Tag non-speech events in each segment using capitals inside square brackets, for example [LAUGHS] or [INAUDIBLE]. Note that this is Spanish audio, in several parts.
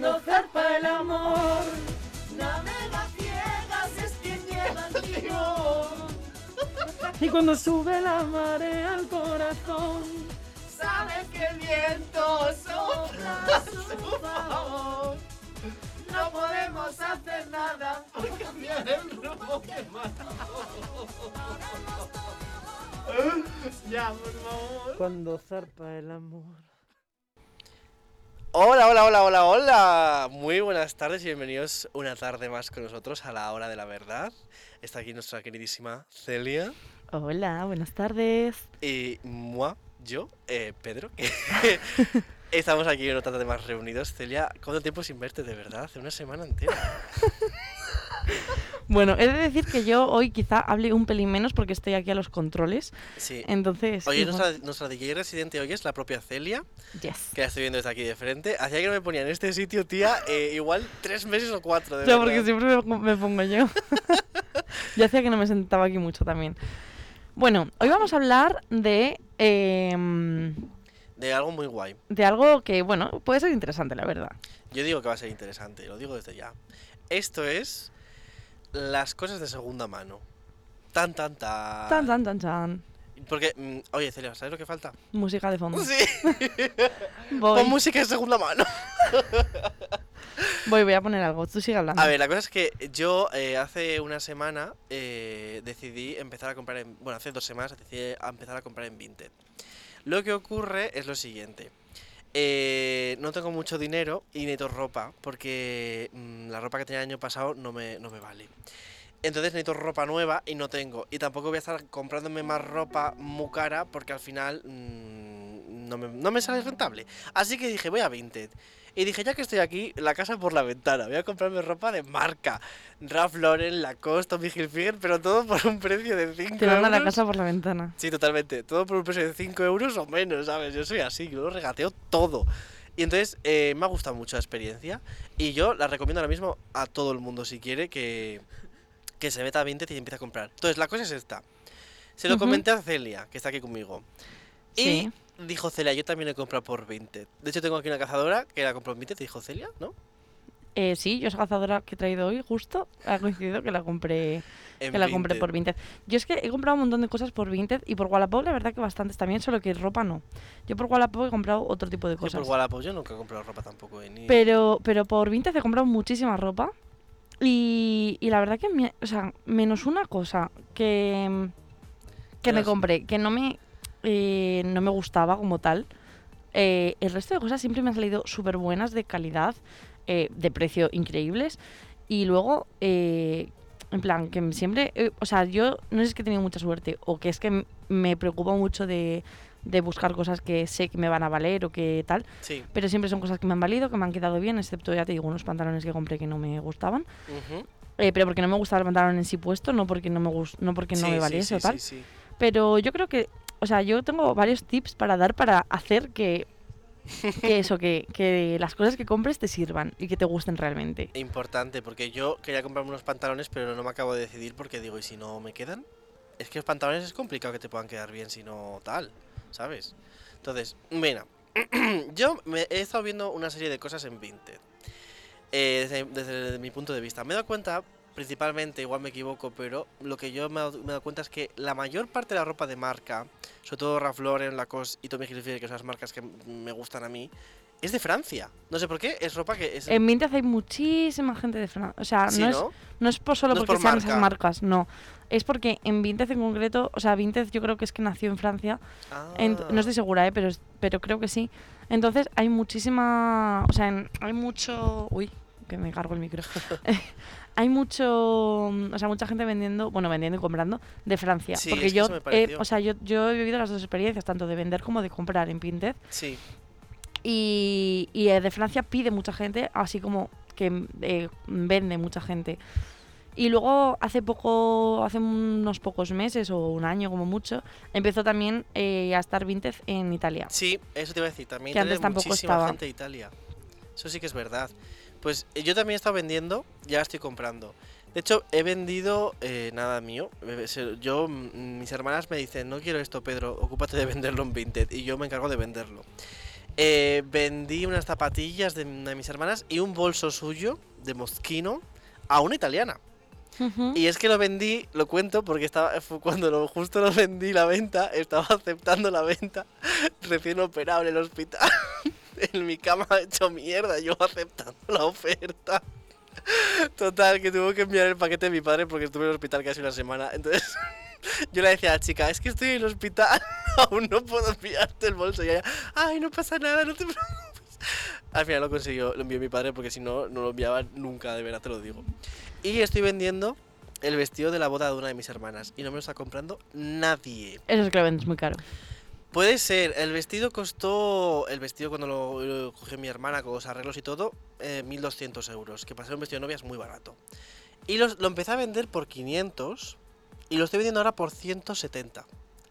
cuando zarpa el amor. Navega ciegas es quien lleva el timón. Y cuando sube la marea al corazón. Sabes que el viento sopla a su favor. No podemos hacer nada por cambiar el rumbo que Ya, por favor. Cuando zarpa el amor. Hola, hola, hola, hola, hola. Muy buenas tardes y bienvenidos una tarde más con nosotros a la hora de la verdad. Está aquí nuestra queridísima Celia Hola, buenas tardes. y moi, yo, eh, Pedro. [LAUGHS] Estamos aquí en otra tarde más reunidos. Celia, ¿cuánto tiempo sin verte de verdad? Hace una semana entera. [LAUGHS] Bueno, he de decir que yo hoy quizá hable un pelín menos porque estoy aquí a los controles. Sí. Entonces. Oye, nuestra, nuestra DJ residente hoy es la propia Celia, Yes. que la estoy viendo desde aquí de frente. Hacía que no me ponía en este sitio, tía, eh, igual tres meses o cuatro, de porque siempre me, me pongo yo. [LAUGHS] ya hacía que no me sentaba aquí mucho también. Bueno, hoy vamos a hablar de. em, De algo muy guay. de algo que, bueno, puede ser interesante, la verdad. Yo digo que va a ser interesante, lo digo desde ya. Esto es las cosas de segunda mano. Tan, tan, tan. Tan, tan, tan, tan. Porque, mm, oye, Celia, ¿sabes lo que falta? Música de fondo. Sí, [LAUGHS] Voy, pon música de segunda mano. voy, voy a poner algo. Tú sigue hablando. A ver, la cosa es que yo eh, hace una semana eh, decidí empezar a comprar en. Bueno, hace dos semanas decidí a empezar a comprar en Vinted. Lo que ocurre es lo siguiente. Eh, no tengo mucho dinero y necesito ropa porque mm, la ropa que tenía el año pasado no me, no me vale. Entonces necesito ropa nueva y no tengo. Y tampoco voy a estar comprándome más ropa muy cara porque al final mm, no, me, no me sale rentable. Así que dije, voy a Vinted. Y dije, ya que estoy aquí, la casa por la ventana. Voy a comprarme ropa de marca. Ralph Lauren, Lacoste, Tommy Hilfiger, pero todo por un precio de 5 Te manda euros. la casa por la ventana. Sí, totalmente. Todo por un precio de 5 euros o menos, ¿sabes? Yo soy así, yo lo regateo todo. Y entonces eh, me ha gustado mucho la experiencia y yo la recomiendo ahora mismo a todo el mundo si quiere que, que se meta a Vinted y empiece a comprar. Entonces la cosa es esta. Se lo Ujú. comenté a Celia, que está aquí conmigo. Y Sí. Dijo Celia, yo también he comprado por Vinted. De hecho tengo aquí una cazadora que la compró en Vinted, dijo Celia, ¿no? Eh, sí, yo esa cazadora que he traído hoy, justo, ha coincidido que la compré que la compré por Vinted. Yo es que he comprado un montón de cosas por Vinted y por Wallapop la verdad que bastantes también, solo que ropa no. Yo por Wallapop he comprado otro tipo de Yo por cosas. Wallapop yo nunca he comprado ropa tampoco. eh, ni- Pero, pero por Vinted he comprado muchísima ropa. Y, y la verdad que, me- o sea, menos una cosa que, que me compré, que no me, eh, no me gustaba como tal. eh, el resto de cosas siempre me han salido súper buenas, de calidad, eh, de precio increíbles. Y luego, eh, en plan, que siempre, o sea, yo no sé si es que he tenido mucha suerte o que es que me preocupa mucho de, de buscar cosas que sé que me van a valer o que tal. Sí. Pero siempre son cosas que me han valido, que me han quedado bien, excepto ya te digo, unos pantalones que compré que no me gustaban. Pero porque no me gustaba el pantalón en sí puesto, no porque no me, no porque no Sí, me sí, valiese o tal. Pero yo creo que, o sea, yo tengo varios tips para dar para hacer que, que eso, que, que las cosas que compres te sirvan y que te gusten realmente. Importante, porque yo quería comprarme unos pantalones, pero no me acabo de decidir porque digo, ¿y si no me quedan? Es que los pantalones es complicado que te puedan quedar bien si no tal, ¿sabes? Entonces, mira, [CLEARS THROAT] yo me he estado viendo una serie de cosas en Vinted. eh, desde, desde mi punto de vista. Me he dado cuenta, principalmente, igual me equivoco, pero lo que yo me he dado, me he dado cuenta es que la mayor parte de la ropa de marca, sobre todo Ralph Lauren, Lacoste y Tommy Hilfiger, que son las marcas que me gustan a mí, es de Francia. No sé por qué, es ropa que es... En Vinted hay muchísima gente de Francia. O sea, Sí, no, es, ¿no? es por solo No porque por sean marca. esas marcas, no. Es porque en Vinted en concreto, o sea, Vinted yo creo que es que nació en Francia Ah. no estoy segura, ¿eh? pero, pero creo que sí. Entonces hay muchísima. O sea, en- hay mucho. Uy, que me cargo el micro. [LAUGHS] hay mucho. mm, O sea, mucha gente vendiendo. Bueno, vendiendo y comprando de Francia. Sí, porque es que yo. o sea, yo, yo he vivido las dos experiencias, tanto de vender como de comprar en Vinted. Sí, Y, y eh, de Francia pide mucha gente, así como que eh, vende mucha gente. Y luego hace poco, hace unos pocos meses o un año como mucho, empezó también eh, a estar Vinted en Italia. sí, eso te iba a decir. También Que antes tampoco muchísima estaba. gente de Italia. Eso sí que es verdad. Pues eh, yo también he estado vendiendo, ya estoy comprando. De hecho, he vendido eh, nada mío. Yo, mm, mis hermanas me dicen, no quiero esto, Pedro, ocúpate de [LAUGHS] venderlo en Vinted. Y yo me encargo de venderlo. eh, vendí unas zapatillas de una de mis hermanas y un bolso suyo de Moschino a una italiana. Ujú. Y es que lo vendí, lo cuento porque estaba fue cuando lo, justo lo vendí la venta, estaba aceptando la venta, [LAUGHS] recién operado en el hospital. [LAUGHS] [LAUGHS] en mi cama hecho mierda, yo aceptando la oferta. Total, que tuvo que enviar el paquete de mi padre porque estuve en el hospital casi una semana. Entonces, [LAUGHS] yo le decía a la chica, es que estoy en el hospital, [LAUGHS] aún no puedo enviarte el bolso. Y ella, ay, no pasa nada, no te preocupes. Al final lo consiguió, lo envió mi padre porque si no, no lo enviaba nunca, de verdad te lo digo. Y estoy vendiendo el vestido de la boda de una de mis hermanas y no me lo está comprando nadie. Eso es que lo vendes muy caro. Puede ser, el vestido costó, el vestido cuando lo, cogió mi hermana con los arreglos y todo, eh, 1200 euros, que para ser un vestido de novia es muy barato. Y lo empecé a vender por 500 y lo estoy vendiendo ahora por 170.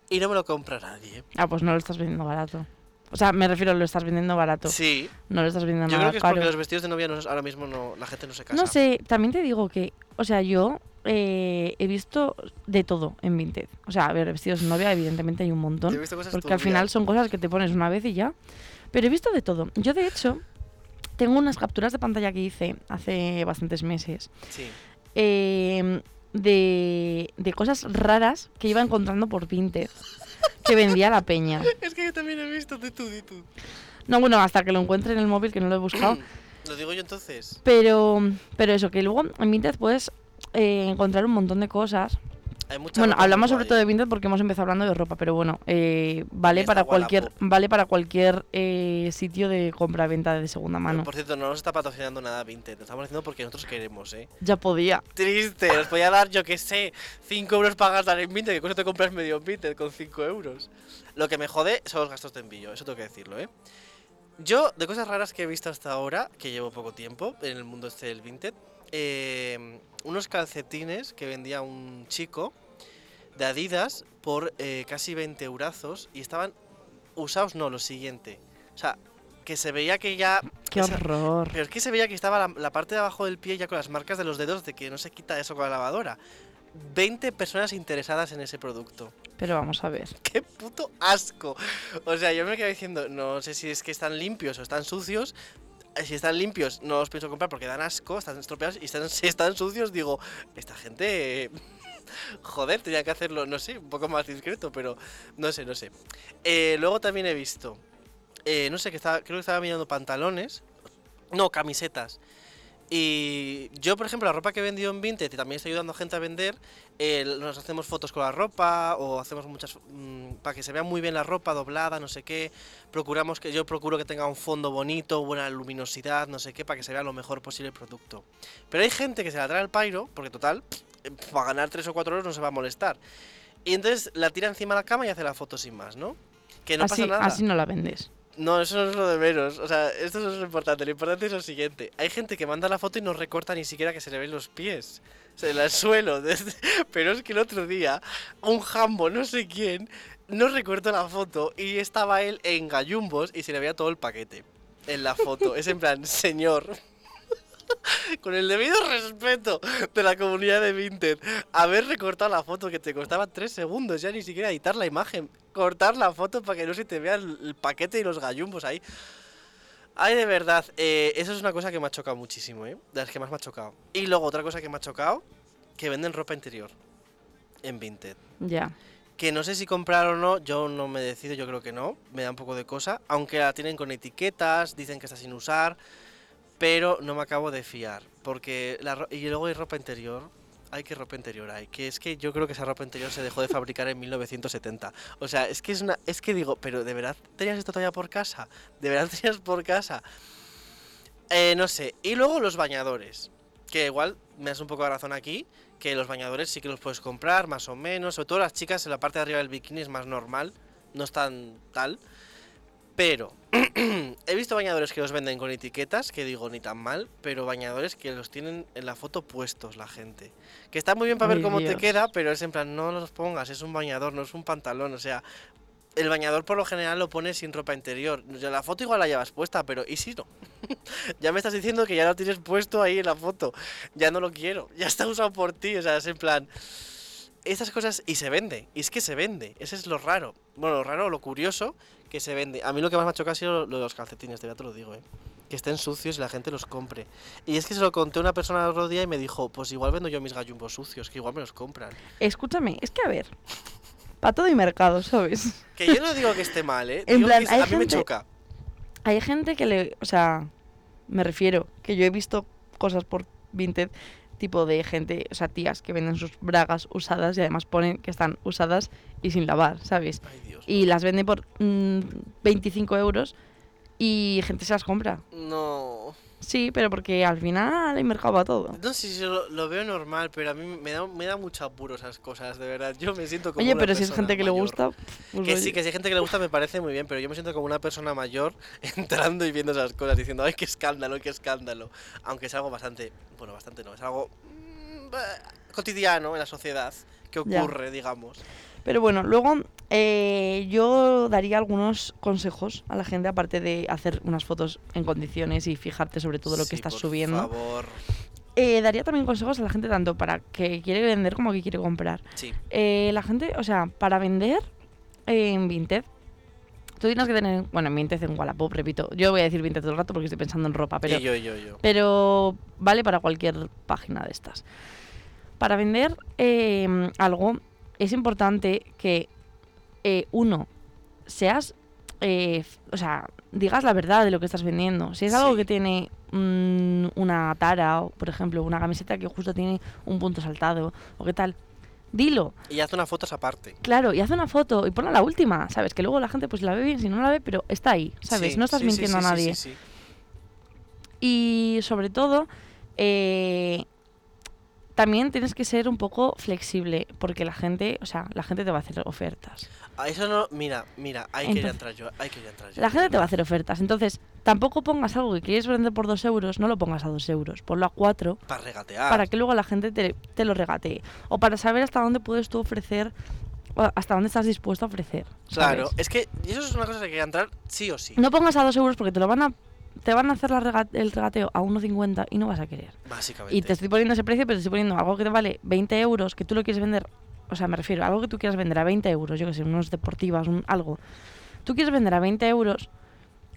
Y no me lo compra nadie. Ah, pues no lo estás vendiendo barato. O sea, me refiero, lo estás vendiendo barato. Sí, No lo estás vendiendo yo nada creo que es caro. porque los vestidos de novia no- ahora mismo no, la gente no se casa. No sé, también te digo que, o sea, yo eh, he visto de todo en Vinted. O sea, a ver, vestidos de novia, evidentemente hay un Yo he montón. visto cosas Porque al final son cosas que te pones una vez y ya. Pero he visto de todo. Yo, de hecho, tengo unas capturas de pantalla que hice hace bastantes meses Sí. eh, de, de cosas raras que iba encontrando por Vinted que vendía la peña. [LAUGHS] Es que yo también he visto de tú, de tú. No, bueno, hasta que lo encuentre en el móvil, que no lo he buscado. [CLEARS THROAT] Lo digo yo entonces. Pero, pero eso, que luego en Vinted puedes eh, encontrar un montón de cosas. Hay mucha Bueno, hablamos sobre todo de Vinted porque hemos empezado hablando de ropa, pero bueno, eh, vale, para cualquier, vale para cualquier eh, sitio de compra-venta de segunda Pero, mano. Por cierto, no nos está patrocinando nada Vinted. Lo estamos haciendo porque nosotros queremos, ¿eh? Ya podía. Triste, os podía dar, yo que sé, 5 euros para gastar en Vinted, que con eso te compras medio Vinted con 5 euros. Lo que me jode son los gastos de envío, eso tengo que decirlo, ¿eh? Yo, de cosas raras que he visto hasta ahora, que llevo poco tiempo en el mundo este del Vinted, eh, unos calcetines que vendía un chico de Adidas por eh, casi 20 eurazos y estaban usados, no, lo siguiente. O sea, que se veía que ya [LAUGHS] Qué esa- horror. pero es que se veía que estaba la, la parte de abajo del pie ya con las marcas de los dedos de que no se quita eso con la lavadora. 20 personas interesadas en ese producto. Pero vamos a ver. ¡Qué puto asco! O sea, yo me quedé diciendo, no sé si es que están limpios o están sucios. Si están limpios, no los pienso comprar porque dan asco, están estropeados. Y están- [LAUGHS] si están sucios, digo, esta gente. [LAUGHS] Joder, tenía que hacerlo, no sé, un poco más discreto, pero no sé, no sé. Eh, luego también he visto, eh, no sé, que estaba, creo que estaba mirando pantalones, no, camisetas. Y yo, por ejemplo, la ropa que he vendido en Vinted y también estoy ayudando a gente a vender, eh, nos hacemos fotos con la ropa o hacemos muchas mm, para que se vea muy bien la ropa doblada, no sé qué. Procuramos que yo procuro que tenga un fondo bonito, buena luminosidad, no sé qué, para que se vea lo mejor posible el producto. Pero hay gente que se la trae al pairo, porque total, para ganar 3 o 4 euros no se va a molestar. Y entonces la tira encima de la cama y hace la foto sin más, ¿no? Que no así, pasa nada. así no la vendes. No, eso no es lo de menos. O sea, esto no es lo importante. Lo importante es lo siguiente. Hay gente que manda la foto y no recorta ni siquiera que se le ven los pies. Sea, el suelo. [LAUGHS] desde- Pero es que el otro día, un jambo, no sé quién, no recortó la foto y estaba él en gallumbos y se le veía todo el paquete en la foto. Es en plan, señor. [LAUGHS] Con el debido respeto de la comunidad de Vinted, haber recortado la foto que te costaba 3 segundos, ya ni siquiera editar la imagen, cortar la foto para que no se te vea el, el paquete y los gallumbos ahí. Ay, de verdad, eh, eso es una cosa que me ha chocado muchísimo, ¿eh? De las que más me ha chocado. Y luego otra cosa que me ha chocado, que venden ropa interior en Vinted. Ya. Que no sé si comprar o no, yo no me decido, yo creo que no, me da un poco de cosa, aunque la tienen con etiquetas, dicen que está sin usar, pero no me acabo de fiar, porque la y luego hay ropa interior, hay que ropa interior hay, que es que yo creo que esa ropa interior se dejó de fabricar en 1970. O sea, es que es una es que digo, pero de verdad tenías esto todavía por casa? ¿De verdad [LAUGHS] tenías por casa? Eh, no sé, y luego los bañadores, que igual me das un poco de razón aquí, que los bañadores sí que los puedes comprar, más o menos. Sobre todo las chicas en la parte de arriba del bikini es más normal, no es tan tal. Pero [CLEARS THROAT] he visto bañadores que los venden con etiquetas, que digo ni tan mal, pero bañadores que los tienen en la foto puestos la gente. Que está muy bien para ver cómo te queda, pero es en plan, no los pongas, es un bañador, no es un pantalón. O sea, el bañador por lo general lo pones sin ropa interior. La foto igual la llevas puesta, pero ¿y si no? [LAUGHS] ya me estás diciendo que ya lo tienes puesto ahí en la foto. Ya no lo quiero. [LAUGHS] Ya está usado por ti. O sea, es en plan. estas cosas. Y se vende. Y es que se vende. Ese es lo raro. Bueno, lo raro, lo curioso, que se vende. A mí lo que más me ha chocado ha sido lo de los calcetines, de verdad te lo digo, ¿eh? Que estén sucios y la gente los compre. Y es que se lo conté a una persona el otro día y me dijo: Pues igual vendo yo mis gallumbos sucios, que igual me los compran. Escúchame, es que a ver. Para todo hay mercado, ¿sabes? Que yo no digo que esté mal, ¿eh? [LAUGHS] En Digo plan, que es- hay a mí me gente- choca. Hay gente que le. O sea, me refiero que yo he visto cosas por Vinted, tipo de gente, o sea, tías que venden sus bragas usadas y además ponen que están usadas y sin lavar, ¿sabes? Ay, Dios. Y las venden por mm, 25 euros y gente se las compra. No. Sí, pero porque al final hay mercado para todo. No sé si lo, lo veo normal, pero a mí me da, me da mucho apuro esas cosas, de verdad. Yo me siento como Oye, una pero si es gente que le gusta, pues Que oye. sí, que si hay gente que le gusta me parece muy bien, pero yo me siento como una persona mayor [LAUGHS] entrando y viendo esas cosas, diciendo, ay, qué escándalo, qué escándalo. Aunque es algo bastante, bueno, bastante no, es algo mm, bah, cotidiano en la sociedad que Ya. ocurre, digamos. Pero bueno, luego eh, yo daría algunos consejos a la gente, aparte de hacer unas fotos en condiciones y fijarte sobre todo lo que estás por subiendo. favor. Eh, daría también consejos a la gente tanto para que quiere vender como que quiere comprar. Sí, Eh, la gente, o sea, para vender en Vinted, tú tienes que tener, bueno, en Vinted, en Wallapop, repito, yo voy a decir Vinted todo el rato porque estoy pensando en ropa, pero yo, yo, yo. pero vale para cualquier página de estas. Para vender algo es importante que eh, uno seas, eh, o sea, digas la verdad de lo que estás vendiendo. Si es algo Sí. que tiene mm, una tara, o, por ejemplo, una camiseta que justo tiene un punto saltado o qué tal, dilo. Y haz unas fotos aparte. Claro, y haz una foto y ponla la última, ¿sabes? Que luego la gente pues la ve bien, si no la ve, pero está ahí, ¿sabes? Sí, no estás sí, mintiendo a nadie. sí, sí. Y sobre todo, eh, también tienes que ser un poco flexible, porque la gente, o sea, la gente te va a hacer ofertas. A eso no, mira, mira, hay que ir a Entonces, entrar yo, hay que entrar yo. La gente te va a hacer ofertas. Entonces, tampoco pongas algo que quieres vender por dos euros, no lo pongas a dos euros, ponlo a cuatro, Para regatear. para que luego la gente te, te lo regatee. O para saber hasta dónde puedes tú ofrecer, o hasta dónde estás dispuesto a ofrecer. Claro, es que eso es una cosa que hay que entrar sí o sí. No pongas a dos euros porque te lo van a... Te van a hacer la rega- el regateo a 1,50 y no vas a querer. Básicamente. Y te estoy poniendo ese precio, pero te estoy poniendo algo que te vale 20 euros, que tú lo quieres vender, o sea, me refiero a algo que tú quieras vender a 20 euros, yo que sé, unos deportivas, un, algo. Tú quieres vender a 20 euros,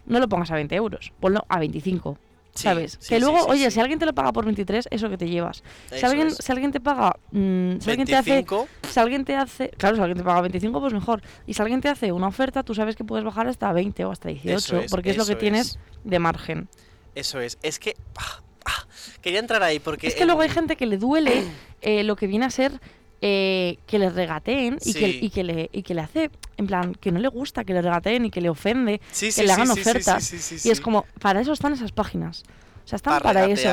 no lo pongas a 20 euros, ponlo a 25, Sí, ¿sabes? sí, que luego, sí, oye, si alguien te lo paga por 23, eso que te llevas. Si alguien, es. si alguien te paga, mm, si alguien te hace 25, si alguien te hace, claro, si alguien te paga 25, pues mejor. Y si alguien te hace una oferta, tú sabes que puedes bajar hasta 20 o hasta 18, Eso es, porque es lo que eso tienes es. de margen. Eso es. Es que. ah, ah, quería entrar ahí porque. Es que luego hay en- gente que le duele eh, lo que viene a ser eh, que le regateen y, que, Sí. y, que le, y que le hace, en plan, que no le gusta que le regateen y que le ofende Sí, que sí, le sí, hagan sí, sí, sí, ofertas. sí, sí, Y es sí. como, para eso están esas páginas. O sea, están Para para, eso.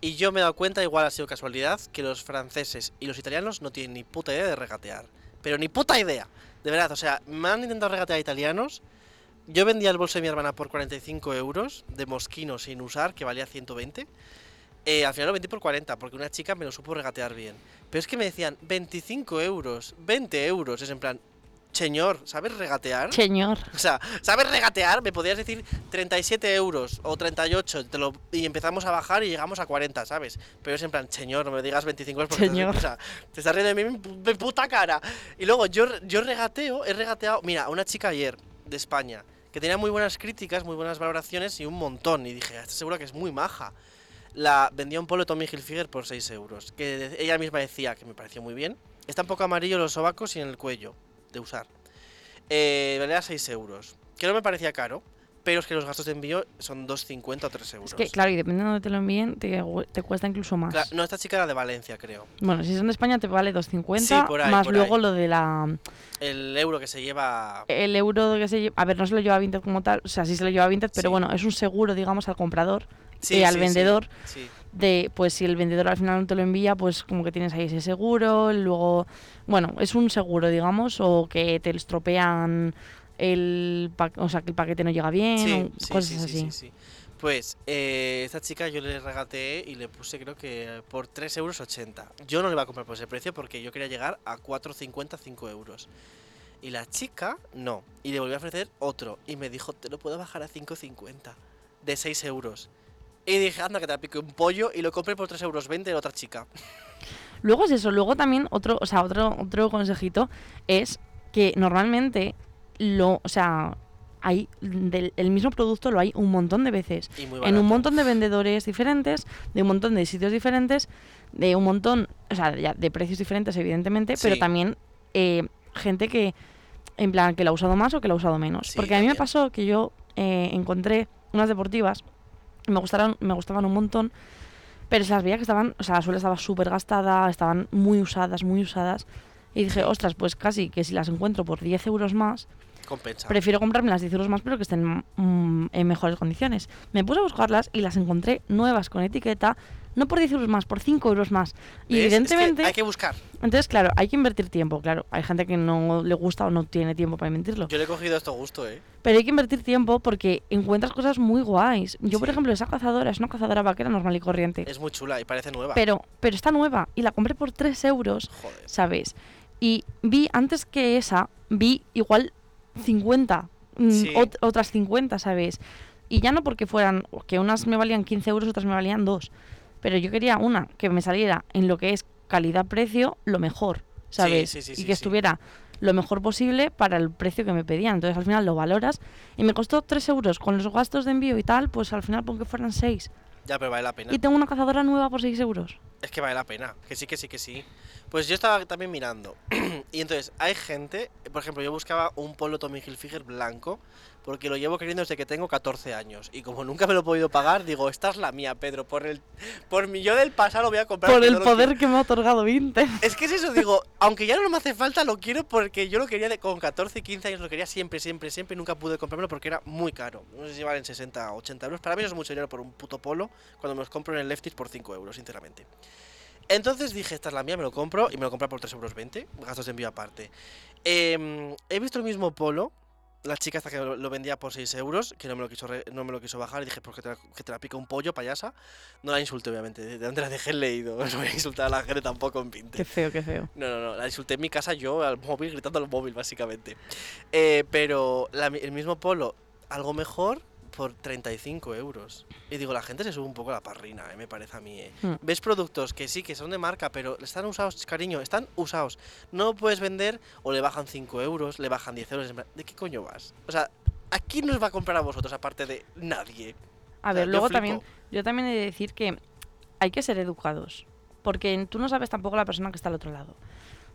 Y yo me he dado cuenta, igual ha sido casualidad, que los franceses y los italianos no tienen ni puta idea de regatear. Pero ni puta idea. De verdad, o sea, me han intentado regatear italianos. Yo vendía el bolso de mi hermana por 45 euros de mosquino sin usar, que valía 120. Eh, al final lo vendí por 40, porque una chica me lo supo regatear bien. Pero es que me decían 25 euros, 20 euros. Es en plan, señor, ¿sabes regatear? Señor. O sea, ¿sabes regatear? Me podías decir 37 euros o 38 te lo- y empezamos a bajar y llegamos a 40, ¿sabes? Pero es en plan, señor, no me digas 25 euros porque te- Señor. o sea, te estás riendo de mí mi puta cara. Y luego yo, yo regateo, he regateado, mira, a una chica ayer de España que tenía muy buenas críticas, muy buenas valoraciones y un montón. Y dije, estoy segura que es muy maja. La vendía un polo Tommy Hilfiger por 6 euros, que ella misma decía que me pareció muy bien. Está un poco amarillo los sobacos y en el cuello de usar. Eh, valía 6 euros, que no me parecía caro, pero es que los gastos de envío son 2,50 o 3 euros. Es que, claro, y dependiendo de dónde te lo envíen, te, te cuesta incluso más. No, esta chica era de Valencia, creo. Bueno, si son de España te vale 2,50 Sí, por ahí, más por luego ahí. lo de la El euro que se lleva... el euro que se lleva, a ver, no se lo lleva Vinted como tal, o sea, sí se lo lleva Vinted, pero Sí. bueno, es un seguro, digamos, al comprador, Sí, eh, al vendedor, Sí, de, pues si el vendedor al final no te lo envía, pues como que tienes ahí ese seguro, luego, bueno, es un seguro, digamos, o que te estropean el, pa- o sea, que el paquete no llega bien, sí, o cosas sí, así. sí, sí, sí. Pues eh, esta chica yo le regateé y le puse creo que por 3,80 euros. Yo no le iba a comprar por ese precio porque yo quería llegar a 4,50, 5 euros. Y la chica no. Y le volví a ofrecer otro. Y me dijo, te lo puedo bajar a 5,50. De 6 euros. Y dije, anda, que te pique un pollo. Y lo compré por 3,20 euros de otra chica. Luego es eso, luego también otro, o sea, otro, otro consejito es que normalmente lo, o sea, hay del el mismo producto lo hay un montón de veces. En un montón de vendedores diferentes, de un montón de sitios diferentes, de un montón, o sea, ya de precios diferentes, evidentemente, pero también eh, gente que, en plan, que la ha usado más o que la ha usado menos. Sí, Porque a mí me pasó que yo eh, encontré unas deportivas, me gustaron, me gustaban un montón, pero se las veía que estaban, o sea, la suela estaba súper gastada, estaban muy usadas, muy usadas. Y dije, ostras, pues casi que si las encuentro por 10 euros más, Compensa. prefiero comprarme las 10 euros más, pero que estén mm, en mejores condiciones. Me puse a buscarlas y las encontré nuevas con etiqueta, no por 10 euros más, por 5 euros más. Y ¿Ves? Es que evidentemente, hay que buscar. entonces, claro, hay que invertir tiempo, claro. Hay gente que no le gusta o no tiene tiempo para invertirlo. Yo le he cogido esto gusto, ¿eh? Pero hay que invertir tiempo porque encuentras cosas muy guays. Yo, por ejemplo, esa cazadora es una cazadora vaquera normal y corriente. Es muy chula y parece nueva. Pero, pero está nueva y la compré por 3 euros, Joder. ¿sabes? Y vi, antes que esa, vi igual 50, mm, Sí. ot- otras 50, ¿sabes? Y ya no porque fueran, que unas me valían 15 euros, otras me valían 2. Pero yo quería una que me saliera en lo que es calidad-precio lo mejor, ¿sabes? sí, sí, y que estuviera lo mejor posible para el precio que me pedían. Entonces al final lo valoras y me costó 3 euros. Con los gastos de envío y tal, pues al final pon que fueran 6. Ya, pero vale la pena. Y tengo una cazadora nueva por 6 euros. Es que vale la pena. Que sí, que sí, que sí. Pues yo estaba también mirando. [CLEARS THROAT] y entonces, hay gente. Por ejemplo, yo buscaba un polo Tommy Hilfiger blanco. Porque lo llevo queriendo desde que tengo 14 años. Y como nunca me lo he podido pagar, digo, esta es la mía, Pedro. Por el por mi yo del pasado lo voy a comprar. Por el no poder quiero". que me ha otorgado Vinted. [LAUGHS] Es que es eso, digo, aunque ya no me hace falta, lo quiero porque yo lo quería de, con 14 y 15 años, lo quería siempre, siempre, siempre. Y nunca pude comprármelo porque era muy caro. No sé si valen 60 o 80 euros. Para mí eso es mucho dinero por un puto polo cuando me los compro en el Lefties por 5 euros, sinceramente. Entonces dije, esta es la mía, me lo compro y me lo compré por 3,20 euros, gastos de envío aparte. Em, he visto el mismo polo, la chica esta que lo, vendía por 6 euros, que no me lo quiso, re- no me lo quiso bajar y dije, pues que te, la, que te la pica un pollo, payasa. No la insulté, obviamente, de donde la dejé leído. [LAUGHS] No voy a insultar a la gente tampoco en Vinted. Qué feo, qué feo. No, no, no, la insulté en mi casa yo al móvil, gritando al móvil, básicamente. Eh, pero la el mismo polo, algo mejor, por 35 euros. Y digo, la gente se sube un poco la parrina, eh, me parece a mí. eh. Hmm. Ves productos que sí, que son de marca, pero están usados, cariño, están usados. No puedes vender o le bajan 5 euros, le bajan 10 euros. ¿De qué coño vas? O sea, ¿a quién nos va a comprar a vosotros aparte de nadie? A O sea, ver, luego flipo. también, yo también he de decir que hay que ser educados. Porque tú no sabes tampoco la persona que está al otro lado.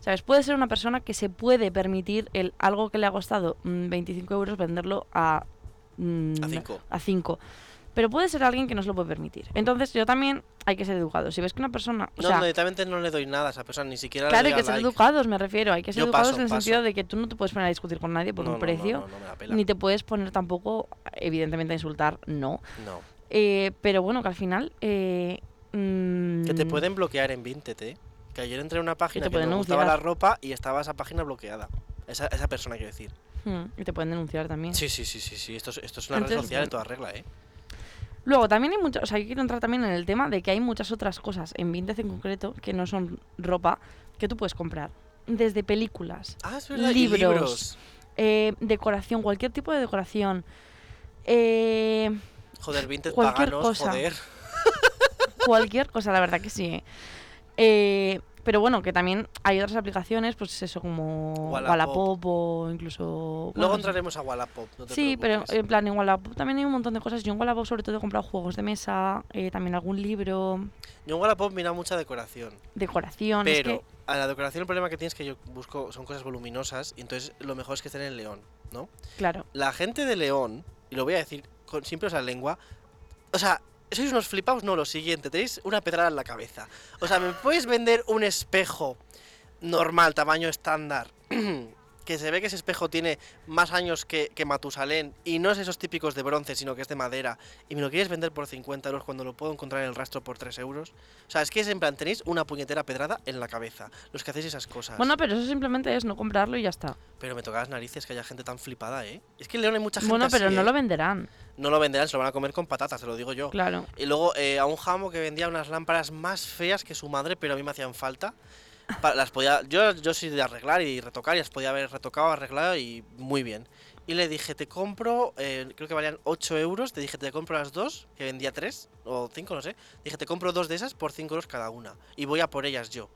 ¿Sabes? Puede ser una persona que se puede permitir el algo que le ha costado mm, 25 euros venderlo a mm, A 5. a 5. Pero puede ser alguien que no se lo puede permitir. Entonces, yo también hay que ser educados. Si ves que una persona. O No, sea, no, directamente no le doy nada a esa persona, ni siquiera claro, le hay que ser like. educados, me refiero. Hay que ser Yo educados paso, en el paso. sentido de que tú no te puedes poner a discutir con nadie por No, un precio. Ni te puedes poner tampoco, evidentemente, a insultar, no. No. Eh, pero bueno, que al final. eh, mm, Que te pueden bloquear en Vinted, ¿eh? Que ayer entré en una página te que me gustaba la ropa y estaba esa página bloqueada. Esa, esa persona, quiero decir. Y te pueden denunciar también. Sí, sí, sí, sí, sí. Esto es, esto es una red social en bueno. toda regla, ¿eh? Luego, también hay muchas. O sea, yo quiero entrar también en el tema de que hay muchas otras cosas en Vinted en concreto que no son ropa que tú puedes comprar. Desde películas, Ah, es verdad. y Libros. libros. eh, decoración, cualquier tipo de decoración. Eh, Joder, Vinted, Cualquier paganos, cosa. joder. cualquier cosa, la verdad que sí. ¿eh? Pero bueno, que también hay otras aplicaciones, pues eso, como Wallapop. Wallapop o incluso... Luego bueno, entraremos a Wallapop, no te Sí, pero en plan, en Wallapop también hay un montón de cosas. Yo en Wallapop sobre todo he comprado juegos de mesa, eh, también algún libro, Yo en Wallapop mira mucha decoración. decoración. es Pero que- a la decoración el problema que tienes es que yo busco son cosas voluminosas y entonces lo mejor es que estén en León, ¿no? claro, La gente de León, y lo voy a decir con siempre la lengua, o sea, sois unos flipados, no, lo siguiente, tenéis una pedrada en la cabeza. O sea, ¿me puedes vender un espejo normal, tamaño estándar, [CLEARS THROAT] que se ve que ese espejo tiene más años que, que Matusalén y no es esos típicos de bronce, sino que es de madera, y me lo quieres vender por 50 euros cuando lo puedo encontrar en el rastro por 3 euros? O sea, es que es en plan, tenéis una puñetera pedrada en la cabeza, los que hacéis esas cosas. bueno, pero eso simplemente es no comprarlo y ya está. Pero me toca las narices que haya gente tan flipada, ¿eh? Es que en León hay mucha gente Bueno, pero así, no ¿eh? lo venderán, No lo venderán, se lo van a comer con patatas, te lo digo yo. claro. Y luego eh, a un jamo que vendía unas lámparas más feas que su madre, pero a mí me hacían falta. Pa- las podía, yo, yo soy de arreglar y retocar, y las podía haber retocado, arreglado y muy bien. Y le dije, te compro, eh, creo que valían 8 euros, te dije, te compro las dos, que vendía 3 o 5, no sé. Dije, te compro dos de esas por 5 euros cada una. Y voy a por ellas yo.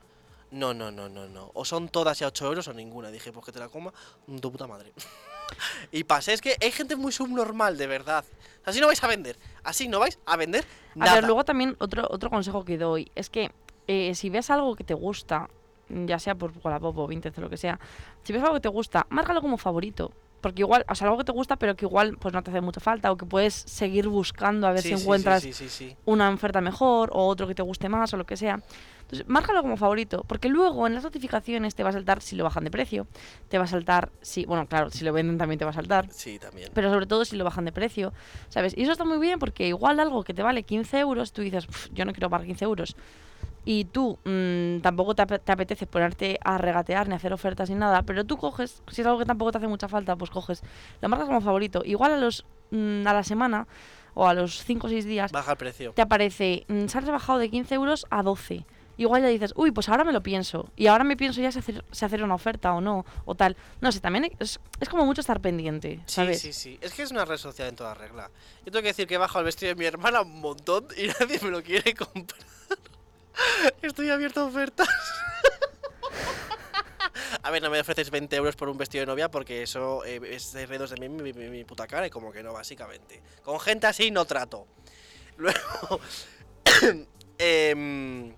No, no, no, no, no. O son todas a 8 euros o ninguna. Dije, pues que te la coma tu puta madre. [LAUGHS] y pasé, es que hay gente muy subnormal, de verdad. Así no vais a vender. Así no vais a vender nada. A ver, luego también otro, otro consejo que doy es que eh, si ves algo que te gusta, ya sea por Wallapop o Vinted o lo que sea, si ves algo que te gusta, márcalo como favorito. Porque igual, o sea, algo que te gusta, pero que igual pues no te hace mucha falta, o que puedes seguir buscando a ver Sí, si sí, encuentras sí, una oferta mejor o otro que te guste más o lo que sea. Entonces, márcalo como favorito, porque luego en las notificaciones te va a saltar si lo bajan de precio, te va a saltar si, bueno, claro, si lo venden también te va a saltar, Sí, también. pero sobre todo si lo bajan de precio, ¿sabes? Y eso está muy bien porque igual algo que te vale 15 euros, tú dices, "Pf, yo no quiero pagar 15 euros. Y tú mm, tampoco te, ape- te apetece ponerte a regatear ni hacer ofertas ni nada, pero tú coges, si es algo que tampoco te hace mucha falta, pues coges, lo marcas como favorito. Igual a los mm, a la semana o a los 5 o 6 días Baja el precio. te aparece, mm, se ha rebajado de 15 euros a 12. Igual ya dices, uy, pues ahora me lo pienso. Y ahora me pienso ya si hacer, si hacer una oferta o no, o tal. No sé, también es, es como mucho estar pendiente, Sí, ¿sabes? sí, sí. Es que es una red social en toda regla. Yo tengo que decir que he bajado el vestido de mi hermana un montón y [LAUGHS] nadie me lo quiere comprar. Estoy abierto a ofertas. [LAUGHS] A ver, no me ofreces 20 euros por un vestido de novia porque eso eh, es redos de mí, mi puta cara y como que no, básicamente. Con gente así no trato. Luego, [COUGHS] em, me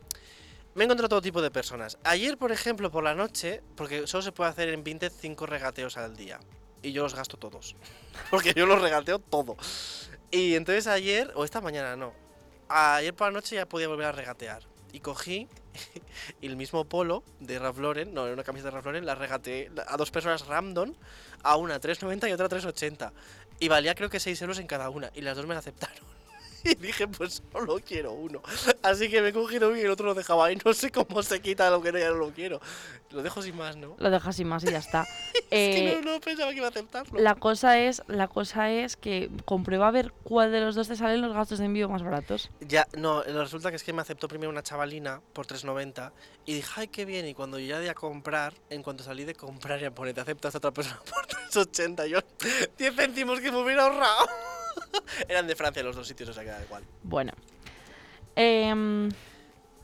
he encontrado todo tipo de personas. Ayer, por ejemplo, por la noche, porque solo se puede hacer en Vinted 5 regateos al día. Y yo los gasto todos. [LAUGHS] Porque yo los regateo todo. Y entonces ayer, o esta mañana no. Ayer por la noche ya podía volver a regatear. Y cogí [LAUGHS] el mismo polo de Ralph Lauren, no, era una camiseta de Ralph Lauren, la regateé a dos personas random, a una 3,90 y otra 3,80. Y valía creo que 6 euros en cada una. Y las dos me la aceptaron. Y [LAUGHS] dije, pues solo quiero uno. Así que me he cogido uno y el otro lo dejaba ahí. [LAUGHS] No sé cómo se quita lo que no, ya no lo quiero. Lo dejo sin más, ¿no? Lo dejas sin más y ya está. [LAUGHS] es Eh, que no, no pensaba que iba a aceptarlo. La cosa es, la cosa es que comprueba a ver cuál de los dos te salen los gastos de envío más baratos. Ya, no, resulta que es que me aceptó primero una chavalina por 3.90 y dije, ay, qué bien. Y cuando yo ya di a comprar, en cuanto salí de comprar, ya pone, te aceptas a otra persona por 3.80. Yo, 10 céntimos que me hubiera ahorrado. [LAUGHS] Eran de Francia los dos sitios, o sea que da igual. Bueno. Em,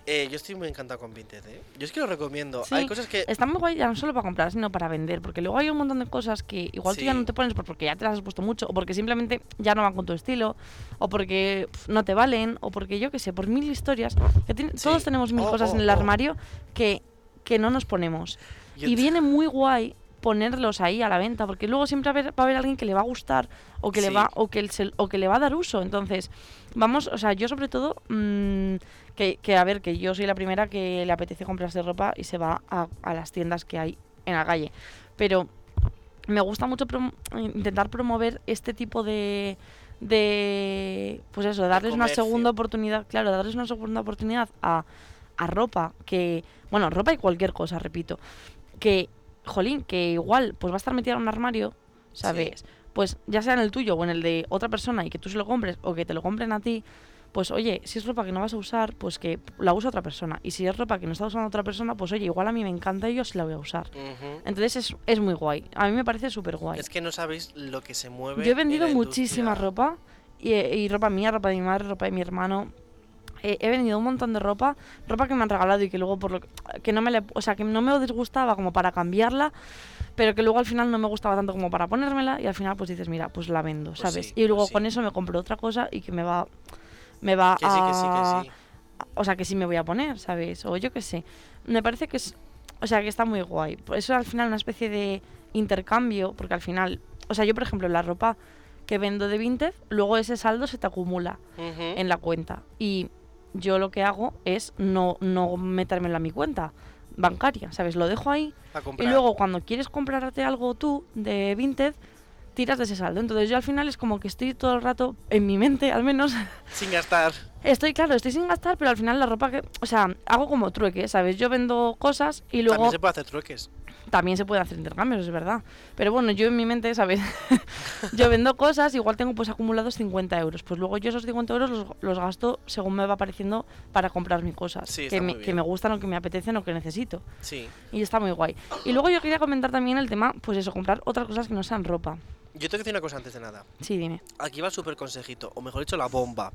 Eh, yo estoy muy encantado con Vinted, ¿eh? Yo es que lo recomiendo. Sí, Hay cosas que. está muy guay ya no solo para comprar, sino para vender. Porque luego hay un montón de cosas que igual tú ya Sí. no te pones por- porque ya te las has puesto mucho, o porque simplemente ya no van con tu estilo, o porque pf, no te valen, o porque yo qué sé, por mil historias. Que Sí. Todos tenemos mil Oh, cosas oh, en el oh. armario que, que no nos ponemos. yo- Y viene muy guay ponerlos ahí a la venta, porque luego siempre va a haber, va a haber alguien que le va a gustar o que le va o que, se- o que le va a dar uso. Entonces, vamos, o sea, yo sobre todo mm, que, que, a ver, que yo soy la primera que le apetece comprarse ropa y se va a, a las tiendas que hay en la calle. Pero me gusta mucho prom- intentar promover este tipo de de pues eso, darles una segunda oportunidad, claro, darles una segunda oportunidad a, a ropa que, bueno, ropa y cualquier cosa, repito, que, jolín, que igual pues va a estar metida en un armario, ¿sabes? Pues ya sea en el tuyo o en el de otra persona y que tú se lo compres o que te lo compren a ti, pues oye, si es ropa que no vas a usar, pues que la usa otra persona. Y si es ropa que no está usando otra persona, pues oye, igual a mí me encanta y yo sí la voy a usar. Entonces es, es muy guay. A mí me parece súper guay. Es que no sabéis lo que se mueve. Yo he en vendido la muchísima ropa. Y, y ropa mía, ropa de mi madre, ropa de mi hermano. Eh, he vendido un montón de ropa, ropa que me han regalado y que luego por lo que, que no me le, o sea, que no me disgustaba como para cambiarla, pero que luego al final no me gustaba tanto como para ponérmela y al final pues dices, mira, pues la vendo, Pues ¿sabes? sí, y luego pues sí. con eso me compro otra cosa y que me va me va Que sí, que sí, a que sí. o sea, que sí me voy a poner, ¿sabes? O yo qué sé. Me parece que es. O sea, que está muy guay. Por Eso al final una especie de intercambio, porque al final. O sea, yo, por ejemplo, la ropa que vendo de Vinted, luego ese saldo se te acumula Ujú. en la cuenta. Y yo lo que hago es no, no metérmelo a mi cuenta bancaria, ¿sabes? Lo dejo ahí y luego cuando quieres comprarte algo tú de Vinted, tiras de ese saldo. Entonces yo al final es como que estoy todo el rato, en mi mente al menos, [LAUGHS] Sin gastar. Estoy, claro, estoy sin gastar, pero al final la ropa que... O sea, hago como trueque, ¿sabes? Yo vendo cosas y luego También se puede hacer trueques. También se pueden hacer intercambios, es verdad. Pero bueno, yo en mi mente, ¿sabes? [LAUGHS] yo vendo cosas, igual tengo pues acumulados 50 euros. Pues luego yo esos 50 euros los, los gasto según me va apareciendo para comprar mis cosas. Sí, que, me, que me gustan o que me apetecen o que necesito. Sí. Y está muy guay. Y luego yo quería comentar también el tema, pues eso, comprar otras cosas que no sean ropa. Yo tengo que decir una cosa antes de nada. Sí, dime. Aquí va el súper consejito, o mejor dicho, la bomba.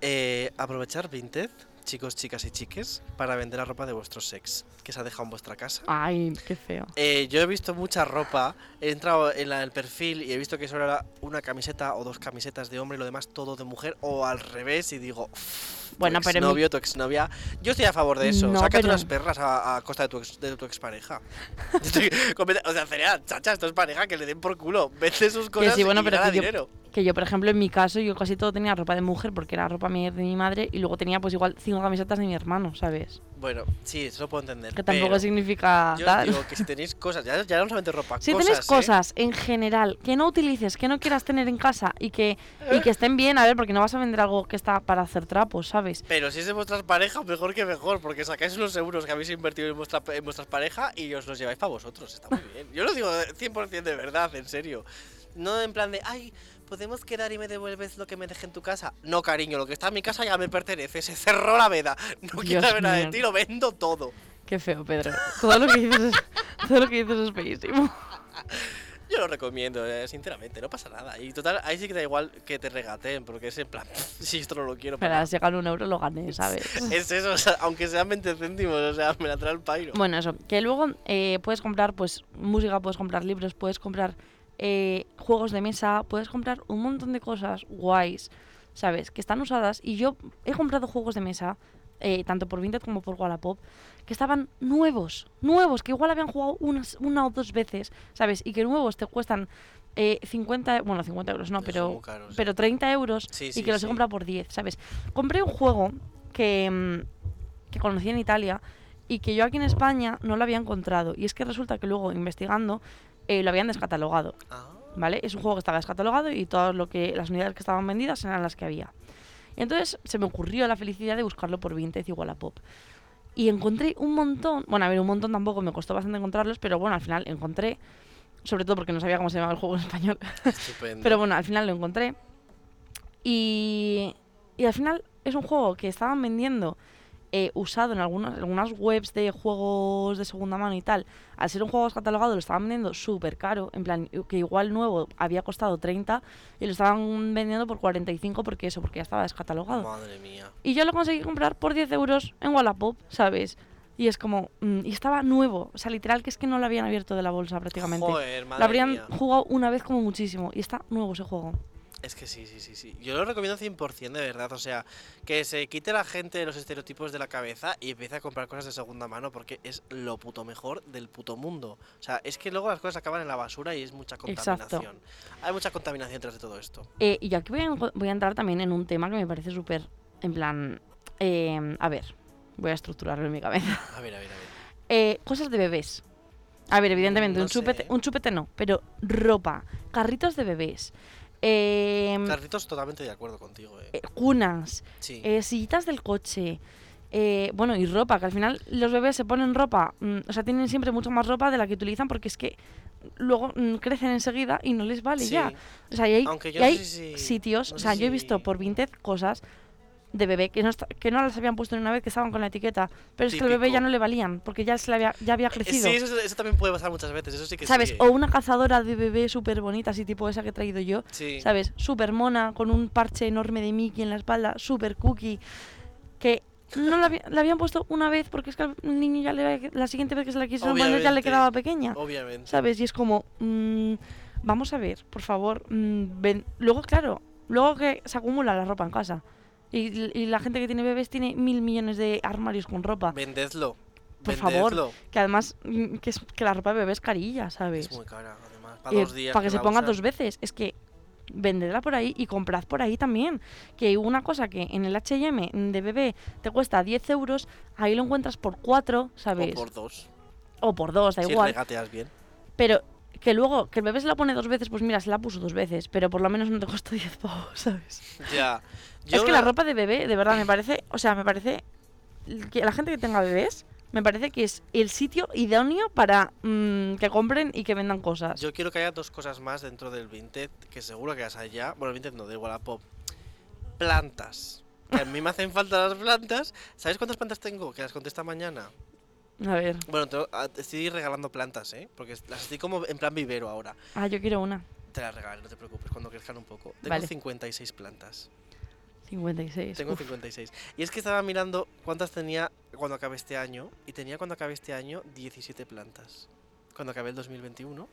Eh, aprovechar Vinted, chicos, chicas y chiques, para vender la ropa de vuestro sex que se ha dejado en vuestra casa. Ay, qué feo. Eh, yo he visto mucha ropa, he entrado en la- el perfil y he visto que solo era una camiseta o dos camisetas de hombre y lo demás todo de mujer, o al revés, y digo, "Uf, Bueno, tu pero exnovio, tu exnovia. Yo estoy a favor de eso. No, Sácate pero- unas perras a, a costa de tu, ex- de tu expareja. [LAUGHS] Estoy o sea, sería, chacha, esto es pareja, que le den por culo. Vende sus cosas sí, bueno, y pero gana que yo- dinero. Que yo, por ejemplo, en mi caso, yo casi todo tenía ropa de mujer porque era ropa de mi madre y luego tenía pues igual cinco camisetas de mi hermano, ¿sabes? Bueno, sí, eso lo puedo entender. Que tampoco significa Yo tal. digo que si tenéis cosas, ya, ya no solamente ropa, Si cosas. tienes ¿eh? cosas en general que no utilices, que no quieras tener en casa y que, y que estén bien, a ver, porque no vas a vender algo que está para hacer trapos, ¿sabes? Pero si es de vuestras parejas, mejor que mejor, porque sacáis unos euros que habéis invertido en, vuestra, en vuestras parejas y os los lleváis para vosotros. Está muy bien. Yo lo digo de- 100% de verdad, en serio. No en plan de, ay, ¿podemos quedar y me devuelves lo que me dejé en tu casa? No, cariño, lo que está en mi casa ya me pertenece. Se cerró la veda. No quiero saber nada de ti, lo vendo todo. Qué feo, Pedro. Todo lo que dices es, [LAUGHS] todo lo que dices es feísimo. [LAUGHS] Yo lo recomiendo, eh, sinceramente, no pasa nada. Y total, ahí sí que da igual que te regateen, porque es en plan, [LAUGHS] si esto no lo quiero. Pero para si gano un euro lo gané, ¿sabes? Es eso, o sea, aunque sean 20 céntimos, o sea, me la trae el pairo. Bueno, eso. Que luego eh, puedes comprar pues música, puedes comprar libros, puedes comprar eh, juegos de mesa, puedes comprar un montón de cosas guays, ¿sabes? Que están usadas. Y yo he comprado juegos de mesa, eh, tanto por Vinted como por Wallapop, que estaban nuevos, nuevos, que igual habían jugado unas, una o dos veces, ¿sabes? Y que nuevos te cuestan eh, 50, bueno, 50 euros no, pero, caros, pero 30 euros Sí, y que los sí. he comprado por 10, ¿sabes? Compré un juego que, mm, que conocí en Italia y que yo aquí en España no lo había encontrado. Y es que resulta que luego, investigando, eh, lo habían descatalogado, ¿vale? Es un juego que estaba descatalogado y todas lo que, las unidades que estaban vendidas eran las que había. Y entonces se me ocurrió la felicidad de buscarlo por Vinted y Wallapop. Y encontré un montón, bueno, a ver, un montón tampoco, me costó bastante encontrarlos, pero bueno, al final encontré, sobre todo porque no sabía cómo se llamaba el juego en español, estupendo. [LAUGHS] pero bueno, al final lo encontré. Y, y al final es un juego que estaban vendiendo eh, usado en algunas, algunas webs de juegos de segunda mano y tal. Al ser un juego descatalogado lo estaban vendiendo súper caro. En plan, que igual nuevo había costado 30 y lo estaban vendiendo por 45 porque eso, porque ya estaba descatalogado. Madre mía. Y yo lo conseguí comprar por 10 euros en Wallapop, ¿sabes? Y es como, mm, y estaba nuevo, o sea, literal que es que no lo habían abierto de la bolsa prácticamente. Joder, madre lo habrían mía. jugado una vez como muchísimo y está nuevo ese juego. Es que sí, sí, sí, sí. Yo lo recomiendo 100% de verdad. O sea, que se quite la gente los estereotipos de la cabeza y empiece a comprar cosas de segunda mano porque es lo puto mejor del puto mundo. O sea, es que luego las cosas acaban en la basura y es mucha Exacto. contaminación. Hay mucha contaminación tras de todo esto. Eh, y aquí voy a, voy a entrar también en un tema que me parece súper, en plan, eh, a ver, voy a estructurarlo en mi cabeza. [LAUGHS] A ver, a ver, a ver. Eh, cosas de bebés. A ver, evidentemente, No un, chupete, un chupete no, pero ropa, carritos de bebés, eh, Carritos, totalmente de acuerdo contigo, eh. eh, cunas, Sí. eh, sillitas del coche. eh, bueno, y ropa, que al final los bebés se ponen ropa, mm, o sea, tienen siempre mucha más ropa de la que utilizan porque es que luego mm, crecen enseguida y no les vale Sí. ya. O sea, y hay, y sitios, no o sea, yo he visto por Vinted cosas de bebé que no, que no las habían puesto en una vez que estaban con la etiqueta, pero es que al bebé ya no le valían porque ya, se le había, ya había crecido. Sí, eso, eso también puede pasar muchas veces. Eso sí que ¿Sabes? sí. O una cazadora de bebé súper bonita, así tipo esa que he traído yo. Sí. ¿Sabes? Súper mona, con un parche enorme de Mickey en la espalda, súper cookie. Que no la, había- la habían puesto una vez porque es que al niño ya le, la siguiente vez que se la quisieron poner ya le quedaba pequeña. Obviamente. ¿Sabes? Y es como, mm, vamos a ver, por favor. mm, ven- Luego, claro, luego que se acumula la ropa en casa. Y, y la gente que tiene bebés tiene mil millones de armarios con ropa. Vendedlo. Por favor. Que además, mm, que, es, que la ropa de bebé es carilla, ¿sabes? Es muy cara, además. Para Eh, dos días. para que, se ponga dos veces. Es que vendedla por ahí y comprad por ahí también. Que una cosa que en el HM de bebé te cuesta 10 euros, ahí lo encuentras por 4, ¿sabes? O por dos. O por 2, da si igual. regateas bien. Pero que luego, que el bebé se la pone dos veces, pues mira, se la puso dos veces, pero por lo menos no te costó [LAUGHS] 10 pavos, ¿sabes? Ya. es que la ropa de bebé, de verdad, me parece, o sea, me parece que la gente que tenga bebés, me parece que es el sitio idóneo para mm, que compren y que vendan cosas. Yo quiero que haya dos cosas más dentro del Vinted, que seguro que las hay ya. Bueno, el Vinted no, de Wallapop. Plantas. Que a mí me hacen falta las plantas. ¿Sabes cuántas plantas tengo? Que las conté esta mañana. A ver, Bueno, te, a- te estoy regalando plantas, ¿eh? Porque las estoy como en plan vivero ahora. ah, yo quiero una. Te las regalaré, no te preocupes, cuando crezcan un poco. Tengo Vale. 56 plantas. 56. Tengo uf. 56. Y es que estaba mirando cuántas tenía cuando acabé este año. Y tenía cuando acabé este año 17 plantas. Cuando acabé el 2021.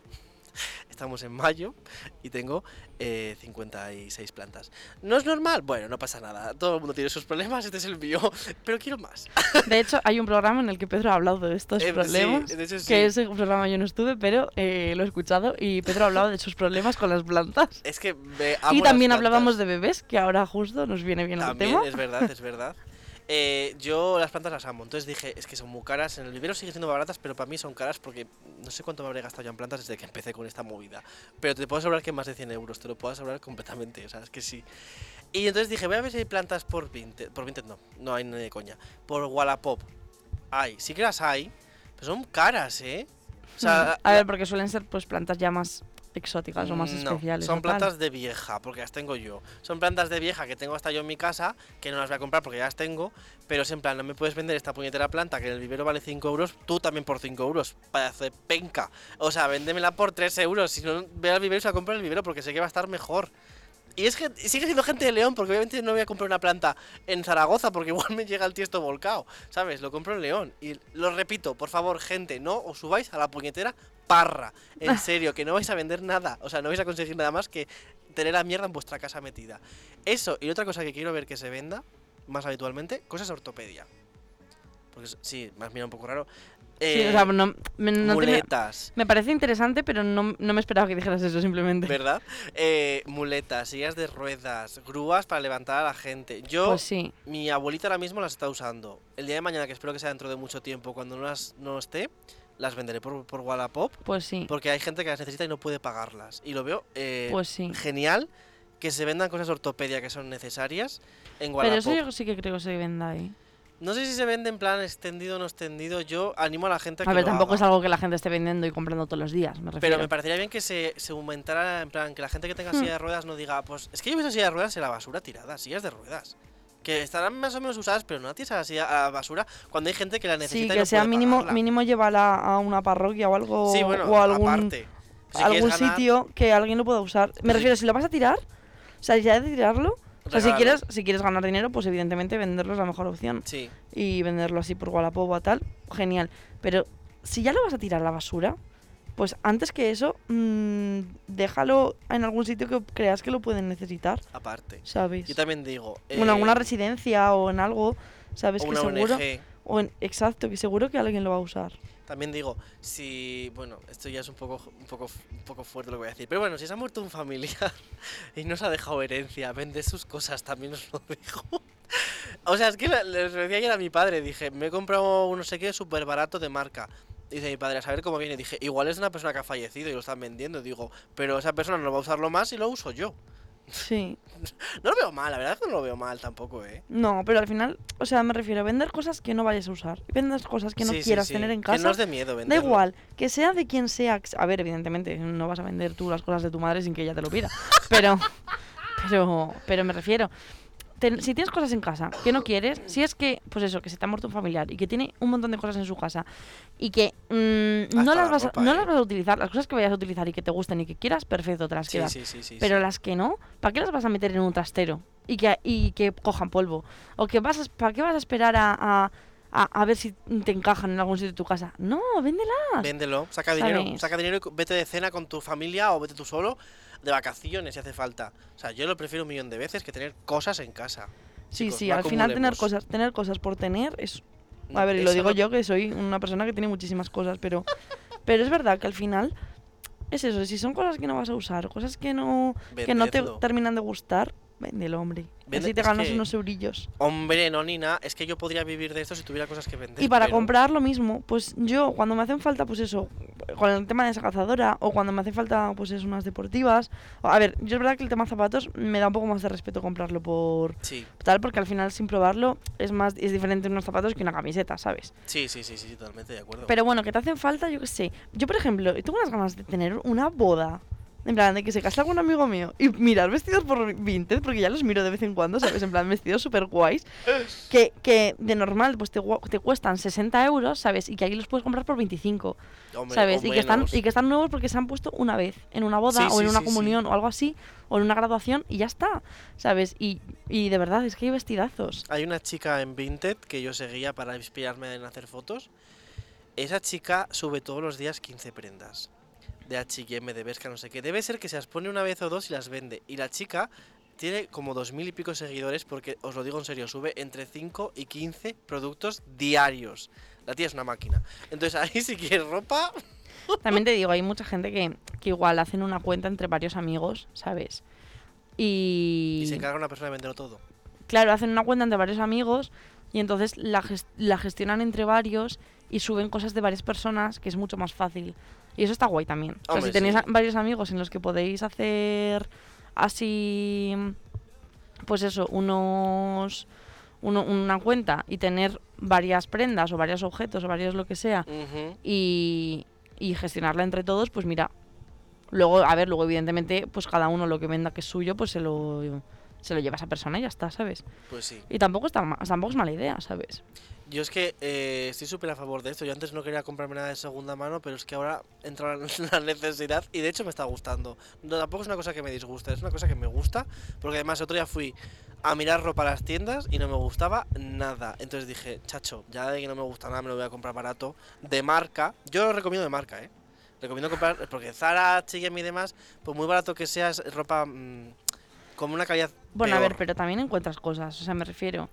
[LAUGHS] Estamos en mayo y tengo eh, 56 plantas. ¿No es normal? Bueno, no pasa nada. Todo el mundo tiene sus problemas, este es el mío. [LAUGHS] Pero quiero más. [LAUGHS] De hecho, hay un programa en el que Pedro ha hablado de estos Eh, sí, problemas. de hecho, sí. Que ese programa yo no estuve, pero eh, lo he escuchado y Pedro ha hablado de sus problemas con las plantas. Es que me Y amo las también hablábamos de bebés, que ahora justo nos viene bien el También, tema. es verdad, es verdad. Eh, yo las plantas las amo, entonces dije, es que son muy caras. En el vivero siguen siendo baratas, pero para mí son caras porque no sé cuánto me habré gastado ya en plantas desde que empecé con esta movida. Pero te puedo asegurar que más de 100 euros, te lo puedo asegurar completamente, o sea, es que sí. Y entonces dije, voy a ver si hay plantas por Vinted. Por Vinted no, no hay ni de coña. Por Wallapop. Hay, sí que las hay, pero son caras, ¿eh? O sea, [LAUGHS] a ver, porque suelen ser pues plantas ya más exóticas o más no, especiales. Son tal. plantas de vieja, porque las tengo yo. Son plantas de vieja que tengo hasta yo en mi casa, que no las voy a comprar porque ya las tengo. Pero es en plan, no me puedes vender esta puñetera planta que en el vivero vale 5 euros, tú también por 5 euros. Pedazo de penca. O sea, véndemela por 3 euros. Si no, ve al vivero y se la compro en el vivero porque sé que va a estar mejor. Y es que sigue siendo gente de León, porque obviamente no voy a comprar una planta en Zaragoza, porque igual me llega el tiesto volcado, ¿sabes? Lo compro en León. Y lo repito, por favor, gente, no os subáis a la puñetera parra. En [LAUGHS] serio, que no vais a vender nada. O sea, no vais a conseguir nada más que tener la mierda en vuestra casa metida. Eso, y otra cosa que quiero ver que se venda, más habitualmente, cosas de ortopedia. Porque sí, me has mirado un poco raro. Sí, Eh, o sea, no, me, no muletas. me parece interesante, pero no, no me esperaba que dijeras eso simplemente. ¿Verdad? Eh, muletas, sillas de ruedas, grúas para levantar a la gente. Yo, Pues sí. mi abuelita ahora mismo las está usando. El día de mañana, que espero que sea dentro de mucho tiempo, cuando no las no esté, las venderé por, por Wallapop. Pues sí. Porque hay gente que las necesita y no puede pagarlas. Y lo veo eh, Pues sí. genial que se vendan cosas ortopedia que son necesarias en Pero Wallapop. eso yo sí que creo que se venda ahí. No sé si se vende en plan extendido o no extendido. Yo animo a la gente a que A ver, lo tampoco haga. es algo que la gente esté vendiendo y comprando todos los días, me refiero. Pero me parecería bien que se, se aumentara, en plan, que la gente que tenga Hmm. silla de ruedas no diga, pues es que yo he visto sillas de ruedas en la basura tiradas, sillas de ruedas. Que estarán más o menos usadas, pero no la a la, silla- a la basura cuando hay gente que la Sí, necesita y que no sea puede mínimo, pagarla. mínimo llevarla a una parroquia o algo. Sí, bueno, o algún, aparte. Si algún ganar, sitio que alguien lo pueda usar. Me Sí. refiero, si lo vas a tirar, o sea, ya de tirarlo. O sea, si quieres, si quieres ganar dinero, pues evidentemente venderlo es la mejor opción. Sí, Y venderlo así por Wallapop o tal, genial. Pero si ya lo vas a tirar a la basura, pues antes que eso, mm, déjalo en algún sitio que creas que lo pueden necesitar, aparte. ¿sabes? Yo también digo. O en alguna eh, residencia o en algo, ¿sabes? o que una seguro. ONG. O en, exacto, que seguro que alguien lo va a usar. También digo, si. Bueno, esto ya es un poco, un, poco, un poco fuerte lo que voy a decir. Pero bueno, si se ha muerto un familiar [LAUGHS] y no se ha dejado herencia, vende sus cosas, también os lo digo. [LAUGHS] o sea, es que le- les decía ayer a mi padre, dije, me he comprado un no sé qué súper barato de marca. Dice mi padre, a saber cómo viene. Dije, igual es una persona que ha fallecido y lo están vendiendo. Digo, pero esa persona no va a usarlo más y lo uso yo. Sí. No lo veo mal, la verdad es que no lo veo mal tampoco, ¿eh? No, pero al final, o sea, me refiero a vender cosas que no vayas a usar. Vender cosas que no Sí, quieras sí. tener en Que casa. no es de miedo Da venderlo. igual, que sea de quien sea. A ver, evidentemente, no vas a vender tú las cosas de tu madre sin que ella te lo pida. [LAUGHS] Pero, pero, pero me refiero. Ten- si tienes cosas en casa que no quieres, si es que, pues eso, que se te ha muerto un familiar y que tiene un montón de cosas en su casa y que mm, no, las la vas a, no ¿eh? las vas a utilizar, las cosas que vayas a utilizar y que te gusten y que quieras, perfecto, te las Sí, quedas. sí, sí, sí. Pero las que no, ¿para qué las vas a meter en un trastero? Y que, y que cojan polvo. O que vas a, ¿para qué vas a esperar a, a, a- a ver si te encajan en algún sitio de tu casa? No, véndelas. Véndelo, saca dinero, saca dinero y vete de cena con tu familia o vete tú solo de vacaciones si hace falta. O sea, yo lo prefiero un millón de veces que tener cosas en casa. sí, chicos, sí, no al final tener cosas, tener cosas por tener es... A ver, y lo digo no- yo que soy una persona que tiene muchísimas cosas, pero, pero es verdad que al final es eso, si son cosas que no vas a usar, cosas que no, que no te terminan de gustar, véndelo, hombre. Vende- Así te ganas que- unos eurillos. Hombre, no, ni nada. Es que yo podría vivir de esto si tuviera cosas que vender. Y para pero- comprar lo mismo, pues yo cuando me hacen falta, pues eso, con el tema de esa cazadora, o cuando me hace falta, pues eso, unas deportivas. A ver, yo es verdad que el tema zapatos me da un poco más de respeto comprarlo por Sí, tal, porque al final sin probarlo es más es diferente unos zapatos que una camiseta, ¿sabes? sí, sí, sí, sí, sí, totalmente de acuerdo. Pero bueno, que te hacen falta, yo qué sé. Yo, por ejemplo, tengo unas ganas de tener una boda En plan, de que se casa algún amigo mío y mirar vestidos por Vinted, porque ya los miro de vez en cuando, ¿sabes? En plan, vestidos súper guays, que, que de normal pues te, te cuestan 60 euros, ¿sabes? Y que ahí los puedes comprar por 25, Hombre, ¿sabes? o Y que, están, y que están nuevos porque se han puesto una vez, en una boda Sí, o en sí, una sí. comunión o algo así, o en una graduación y ya está, ¿sabes? Y, y de verdad, es que hay vestidazos. Hay una chica en Vinted que yo seguía para inspirarme en hacer fotos. Esa chica sube todos los días 15 prendas. De H&M, de Bershka, no sé qué. Debe ser que se las pone una vez o dos y las vende. Y la chica tiene como dos mil y pico seguidores porque, os lo digo en serio, sube entre 5 y 15 productos diarios. La tía es una máquina. Entonces ahí si quieres ropa... [LAUGHS] También te digo, hay mucha gente que, que igual hacen una cuenta entre varios amigos, ¿sabes? Y, Y se encarga una persona de venderlo todo. claro, hacen una cuenta entre varios amigos y entonces la, ges- la gestionan entre varios y suben cosas de varias personas, que es mucho más fácil. Y eso está guay también. O sea, si tenéis sí. varios amigos en los que podéis hacer así, pues eso, unos uno- una cuenta y tener varias prendas o varios objetos o varios lo que sea y, y gestionarla entre todos, pues mira. Luego, a ver, luego evidentemente, pues cada uno lo que venda que es suyo, pues se lo, se lo lleva a esa persona y ya está, ¿sabes? Pues sí. Y tampoco, está, tampoco es mala idea, ¿sabes? Yo es que eh, estoy súper a favor de esto. Yo antes no quería comprarme nada de segunda mano, pero es que ahora entra [LAUGHS] la necesidad y de hecho me está gustando. No, tampoco es una cosa que me disgusta, es una cosa que me gusta, porque además otro día fui a mirar ropa a las tiendas y no me gustaba nada. Entonces dije, chacho, ya de que no me gusta nada, me lo voy a comprar barato, de marca. Yo lo recomiendo de marca, ¿eh? Recomiendo comprar, porque Zara, H&M y demás, pues muy barato que sea, es ropa mm, con una calidad Bueno, a ver, pero también encuentras cosas, o sea, me refiero.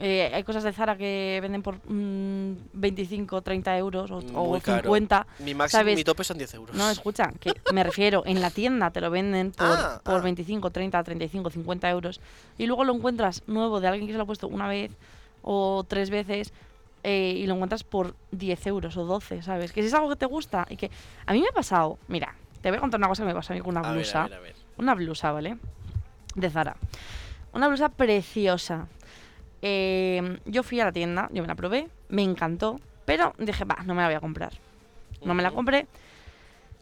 Eh, hay cosas de Zara que venden por mm, 25, 30 euros o, o Muy caro. 50. Mi máximo, ¿sabes? mi tope son 10 euros. No, escucha, que me refiero, en la tienda te lo venden [LAUGHS] por, Ah, por ah. 25, 30, 35, 50 euros. Y luego lo encuentras nuevo de alguien que se lo ha puesto una vez o tres veces eh, y lo encuentras por 10 euros o 12, ¿sabes? Que si es algo que te gusta y que... A mí me ha pasado, mira, te voy a contar una cosa que me pasó a mí con una A ver, blusa. a ver, a ver. Una blusa, ¿vale? De Zara. Una blusa preciosa. Eh, yo fui a la tienda, yo me la probé, me encantó, pero dije, va, no me la voy a comprar. No me la compré.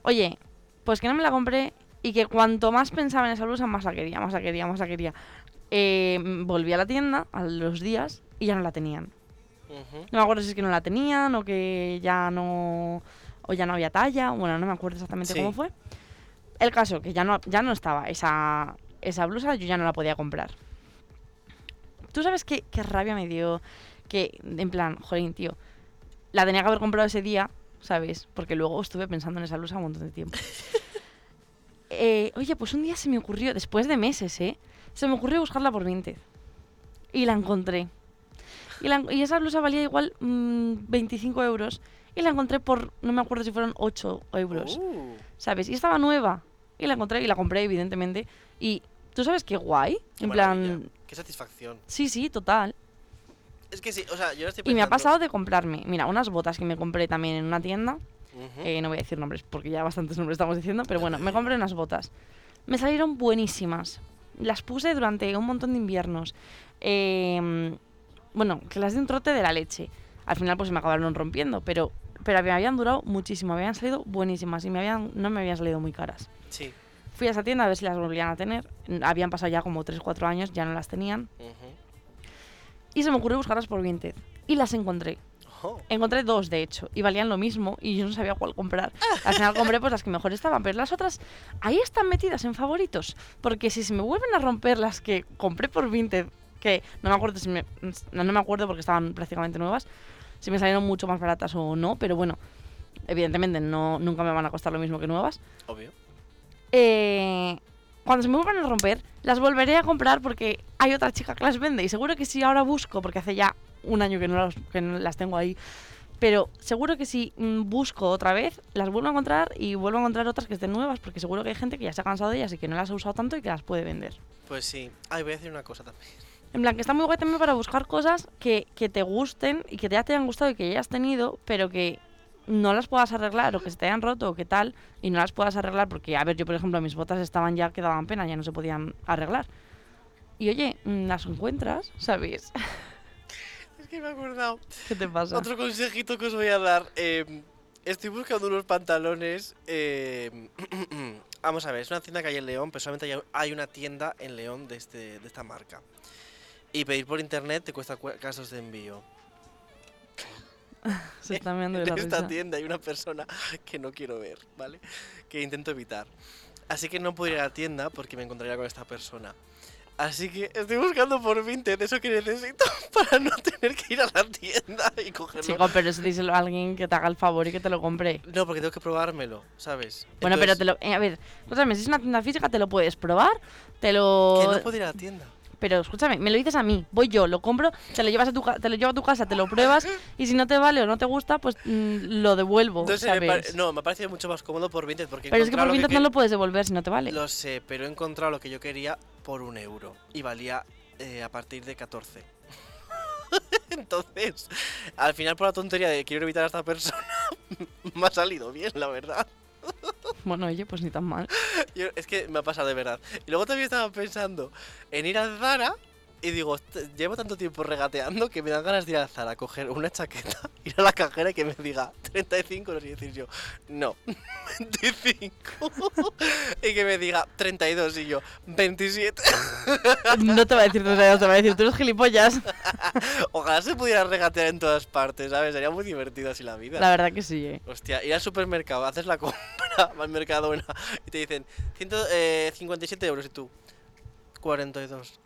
Oye, pues que no me la compré y que cuanto más pensaba en esa blusa, más la quería, más la quería, más la quería. Eh, volví a la tienda a los días y ya no la tenían. No me acuerdo si es que no la tenían o que ya no o ya no había talla, bueno, no me acuerdo exactamente Sí. cómo fue. El caso que ya no ya no estaba esa esa blusa, yo ya no la podía comprar. Tú sabes qué, qué rabia me dio que en plan, jolín, tío, la tenía que haber comprado ese día, ¿sabes? Porque luego estuve pensando en esa blusa un montón de tiempo. [LAUGHS] Eh, oye, pues un día se me ocurrió, después de meses, ¿eh? Se me ocurrió buscarla por Vinted. Y la encontré. Y, la- y esa blusa valía igual mm, 25 euros. Y la encontré por, no me acuerdo si fueron 8 euros, Uh, ¿sabes? Y estaba nueva. Y la encontré y la compré, evidentemente. Y tú sabes qué guay. en maravilla, plan, Qué satisfacción. sí, sí, total. Es que sí, o sea, yo ahora estoy Y me ha pensando- pasado de comprarme, mira, unas botas que me compré también en una tienda. Eh, no voy a decir nombres porque ya bastantes nombres estamos diciendo, pero bueno, me compré unas botas. Me salieron buenísimas. Las puse durante un montón de inviernos. Eh, bueno, que las di un trote de la leche. Al final pues se me acabaron rompiendo, pero, pero me habían durado muchísimo, me habían salido buenísimas y me habían, no me habían salido muy caras. Sí. Fui a esa tienda a ver si las volvían a tener. Habían pasado ya como 3-4 años, ya no las tenían. Ujú. Y se me ocurrió buscarlas por Vinted. Y las encontré. Oh, Encontré dos, de hecho, y valían lo mismo, y yo no sabía cuál comprar. Al final compré pues las que mejor estaban, pero las otras ahí están metidas en favoritos. Porque si se me vuelven a romper las que compré por Vinted, que no me acuerdo si me, no, no me acuerdo porque estaban prácticamente nuevas, si me salieron mucho más baratas o no, pero bueno, evidentemente no, nunca me van a costar lo mismo que nuevas. obvio. Eh, cuando se me vuelvan a romper, las volveré a comprar porque hay otra chica que las vende. Y seguro que si ahora busco, porque hace ya un año que no, las- que no las tengo ahí, pero seguro que si mm, busco otra vez, las vuelvo a encontrar y vuelvo a encontrar otras que estén nuevas, porque seguro que hay gente que ya se ha cansado de ellas y que no las ha usado tanto y que las puede vender. Pues sí. Ay, voy a decir una cosa también. En plan, que está muy guay también para buscar cosas que, que te gusten y que ya te hayan gustado y que ya hayas tenido, pero que no las puedas arreglar o que se te hayan roto o que tal, y no las puedas arreglar porque, a ver, yo por ejemplo, mis botas estaban ya que daban pena, ya no se podían arreglar. Y oye, mm, las encuentras, ¿sabes? [LAUGHS] Es que me he acordado. ¿Qué te pasa? Otro consejito que os voy a dar. eh, Estoy buscando unos pantalones. eh, [CLEARS THROAT] Vamos a ver, es una tienda que hay en León, pero solamente hay- una tienda en León de, este, de esta marca. Y pedir por internet te cuesta casos de envío. [LAUGHS] Se está mirando de En la esta risa. tienda hay una persona [LAUGHS] que no quiero ver, ¿vale? Que intento evitar. Así que no puedo ir a la tienda porque me encontraría con esta persona. Así que estoy buscando por Vinted eso que necesito [LAUGHS] para no tener que ir a la tienda y cogerlo. Chico, pero eso díselo a alguien que te haga el favor y que te lo compre. No, porque tengo que probármelo, ¿sabes? Bueno, pero Entonces, te lo. eh, a ver, escúchame, si es una tienda física, te lo puedes probar. Te lo. Que no puedo ir a la tienda. Pero escúchame, me lo dices a mí, voy yo, lo compro, te lo llevas a tu, te lo llevo a tu casa, te lo pruebas y si no te vale o no te gusta, pues mm, lo devuelvo, Entonces, me no, me ha parecido mucho más cómodo por Vinted porque pero es que por Vinted que no lo puedes devolver si no te vale. Lo sé, pero he encontrado lo que yo quería por un euro y valía eh, a partir de 14. [LAUGHS] Entonces, al final por la tontería de quiero evitar a esta persona, [LAUGHS] me ha salido bien, la verdad. Bueno, oye, pues ni tan mal. Yo- es que me ha pasado de verdad. Y luego también estaba pensando en ir a Zara y digo, "Est- llevo tanto tiempo regateando que me dan ganas de ir a Zara a coger una chaqueta, [LAUGHS] ir a la cajera y que me diga 35 euros y decir yo, no, [LAUGHS] 25. y que me diga 32 y yo, 27. No te va a decir, [LAUGHS] no te va a decir, tú eres gilipollas. Ojalá se pudiera regatear en todas partes, ¿sabes? Sería muy divertido así la vida. La verdad que sí, eh. Hostia, ir al supermercado, haces la compra, al Mercadona y te dicen 157 euros y tú 42.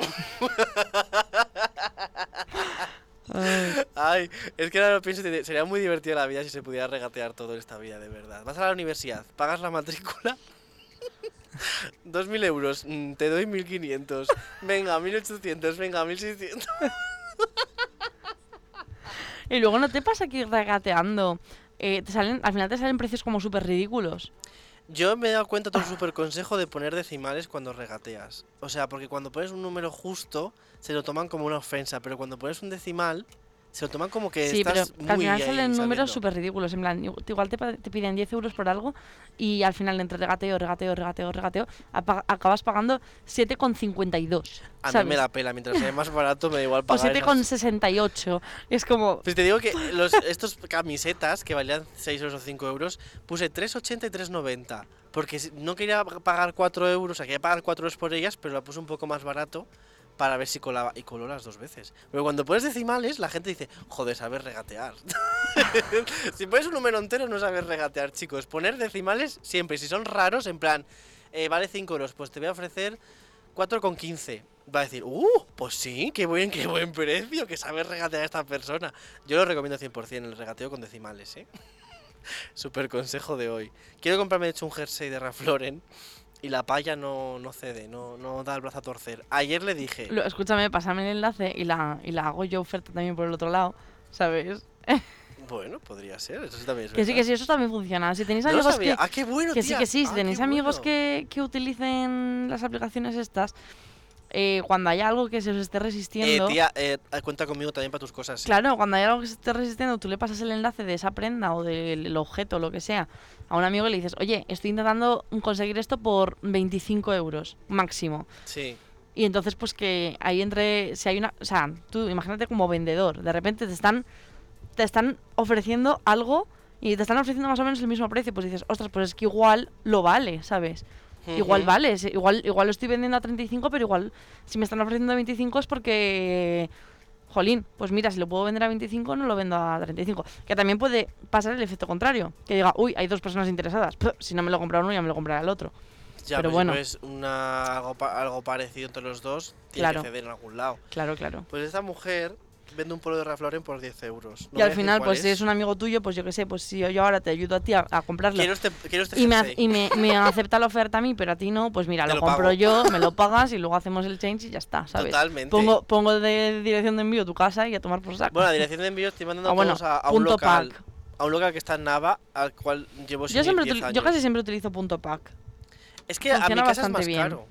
Ay, Ay, es que ahora lo pienso sería muy divertida la vida si se pudiera regatear todo en esta vida, de verdad. Vas a la universidad, pagas la matrícula. [LAUGHS] 2.000 euros, mm, te doy 1.500. Venga, 1.800, venga, 1.600. Y luego no te pasa que ir regateando. eh, te salen, al final te salen precios como súper ridículos. Yo me he dado cuenta de un super consejo de poner decimales cuando regateas. O sea, porque cuando pones un número justo, se lo toman como una ofensa, pero cuando pones un decimal, se lo toman como que Sí, pero estás al muy final ahí salen números súper ridículos. En plan, igu- igual te, te piden 10 euros por algo y al final entre regateo, regateo, regateo, regateo, acabas pagando 7,52. A mí ¿sabes? me da pela, mientras sea más barato me da igual [LAUGHS] O pagar esas- 7,68. Es como. Pues te digo que [LAUGHS] los, estos camisetas que valían 6 euros o 5 euros, puse 3,80 y 3,90. Porque no quería pagar 4 euros, o sea, quería pagar 4 euros por ellas, pero la puse un poco más barato para ver si colaba. Y coló las dos veces. Pero cuando pones decimales, la gente dice, joder, sabes regatear. [LAUGHS] si pones un número entero, no sabes regatear, chicos. Poner decimales siempre. Si son raros, en plan, eh, vale 5 euros, pues te voy a ofrecer 4,15. Va a decir, uh, pues sí, qué buen, qué buen precio, que sabe regatear esta persona. Yo lo recomiendo 100% el regateo con decimales, ¿eh? [LAUGHS] Super consejo de hoy. Quiero comprarme de hecho un jersey de Ralph Lauren y la palla no, no cede, no, no da el brazo a torcer. Ayer le dije, escúchame, pásame el enlace y la, y la hago yo oferta también por el otro lado. ¿Sabes? [LAUGHS] bueno, podría ser, eso sí también es Que sí, verdad. que sí, eso también funciona. Si tenéis No amigos que, Ah, qué bueno, Que sí, tía. que sí, si Ah, tenéis amigos bueno. que, que utilicen las aplicaciones estas, eh, cuando haya algo que se os esté Eh, resistiendo, tía, eh, cuenta conmigo también para tus cosas. ¿sí? claro, cuando haya algo que se esté resistiendo, tú le pasas el enlace de esa prenda o del el objeto, lo que sea, a un amigo y le dices, oye, estoy intentando conseguir esto por 25 euros máximo. Sí. Y entonces, pues que ahí entre, si hay una, o sea, tú imagínate como vendedor, de repente te están, te están ofreciendo algo y te están ofreciendo más o menos el mismo precio, pues dices, ostras, pues es que igual lo vale, ¿sabes? Igual vale, igual, igual lo estoy vendiendo a 35, pero igual si me están ofreciendo a 25 es porque, jolín, pues mira, si lo puedo vender a 25 no lo vendo a 35. Que también puede pasar el efecto contrario, que diga, uy, hay dos personas interesadas, Puh, si no me lo compra uno ya me lo comprará el otro. Ya, pero pero bueno. Es una, algo, algo parecido entre los dos, tiene Claro. que ceder en algún lado. Claro, claro. Pues esta mujer vende un polo de Ralph Lauren por 10 euros. No y al final, pues si es un amigo tuyo, pues yo qué sé, pues si yo, ahora te ayudo a ti a, a comprarlo Quiero este, quiero este y, me, y me, me acepta la oferta a mí, pero a ti no, pues mira, Te lo, compro pago. yo, me lo pagas y luego hacemos el change y ya está, ¿sabes? Totalmente. Pongo, pongo de dirección de envío tu casa y a tomar por saco. Bueno, la [LAUGHS] dirección de envío estoy mandando Ah, bueno, todos a, a un punto local. pack. A un local que está en Nava, al cual llevo sin Yo, siempre 10 util- años. yo casi siempre utilizo punto pack. Es que a mi funciona casa es bastante más bien. caro.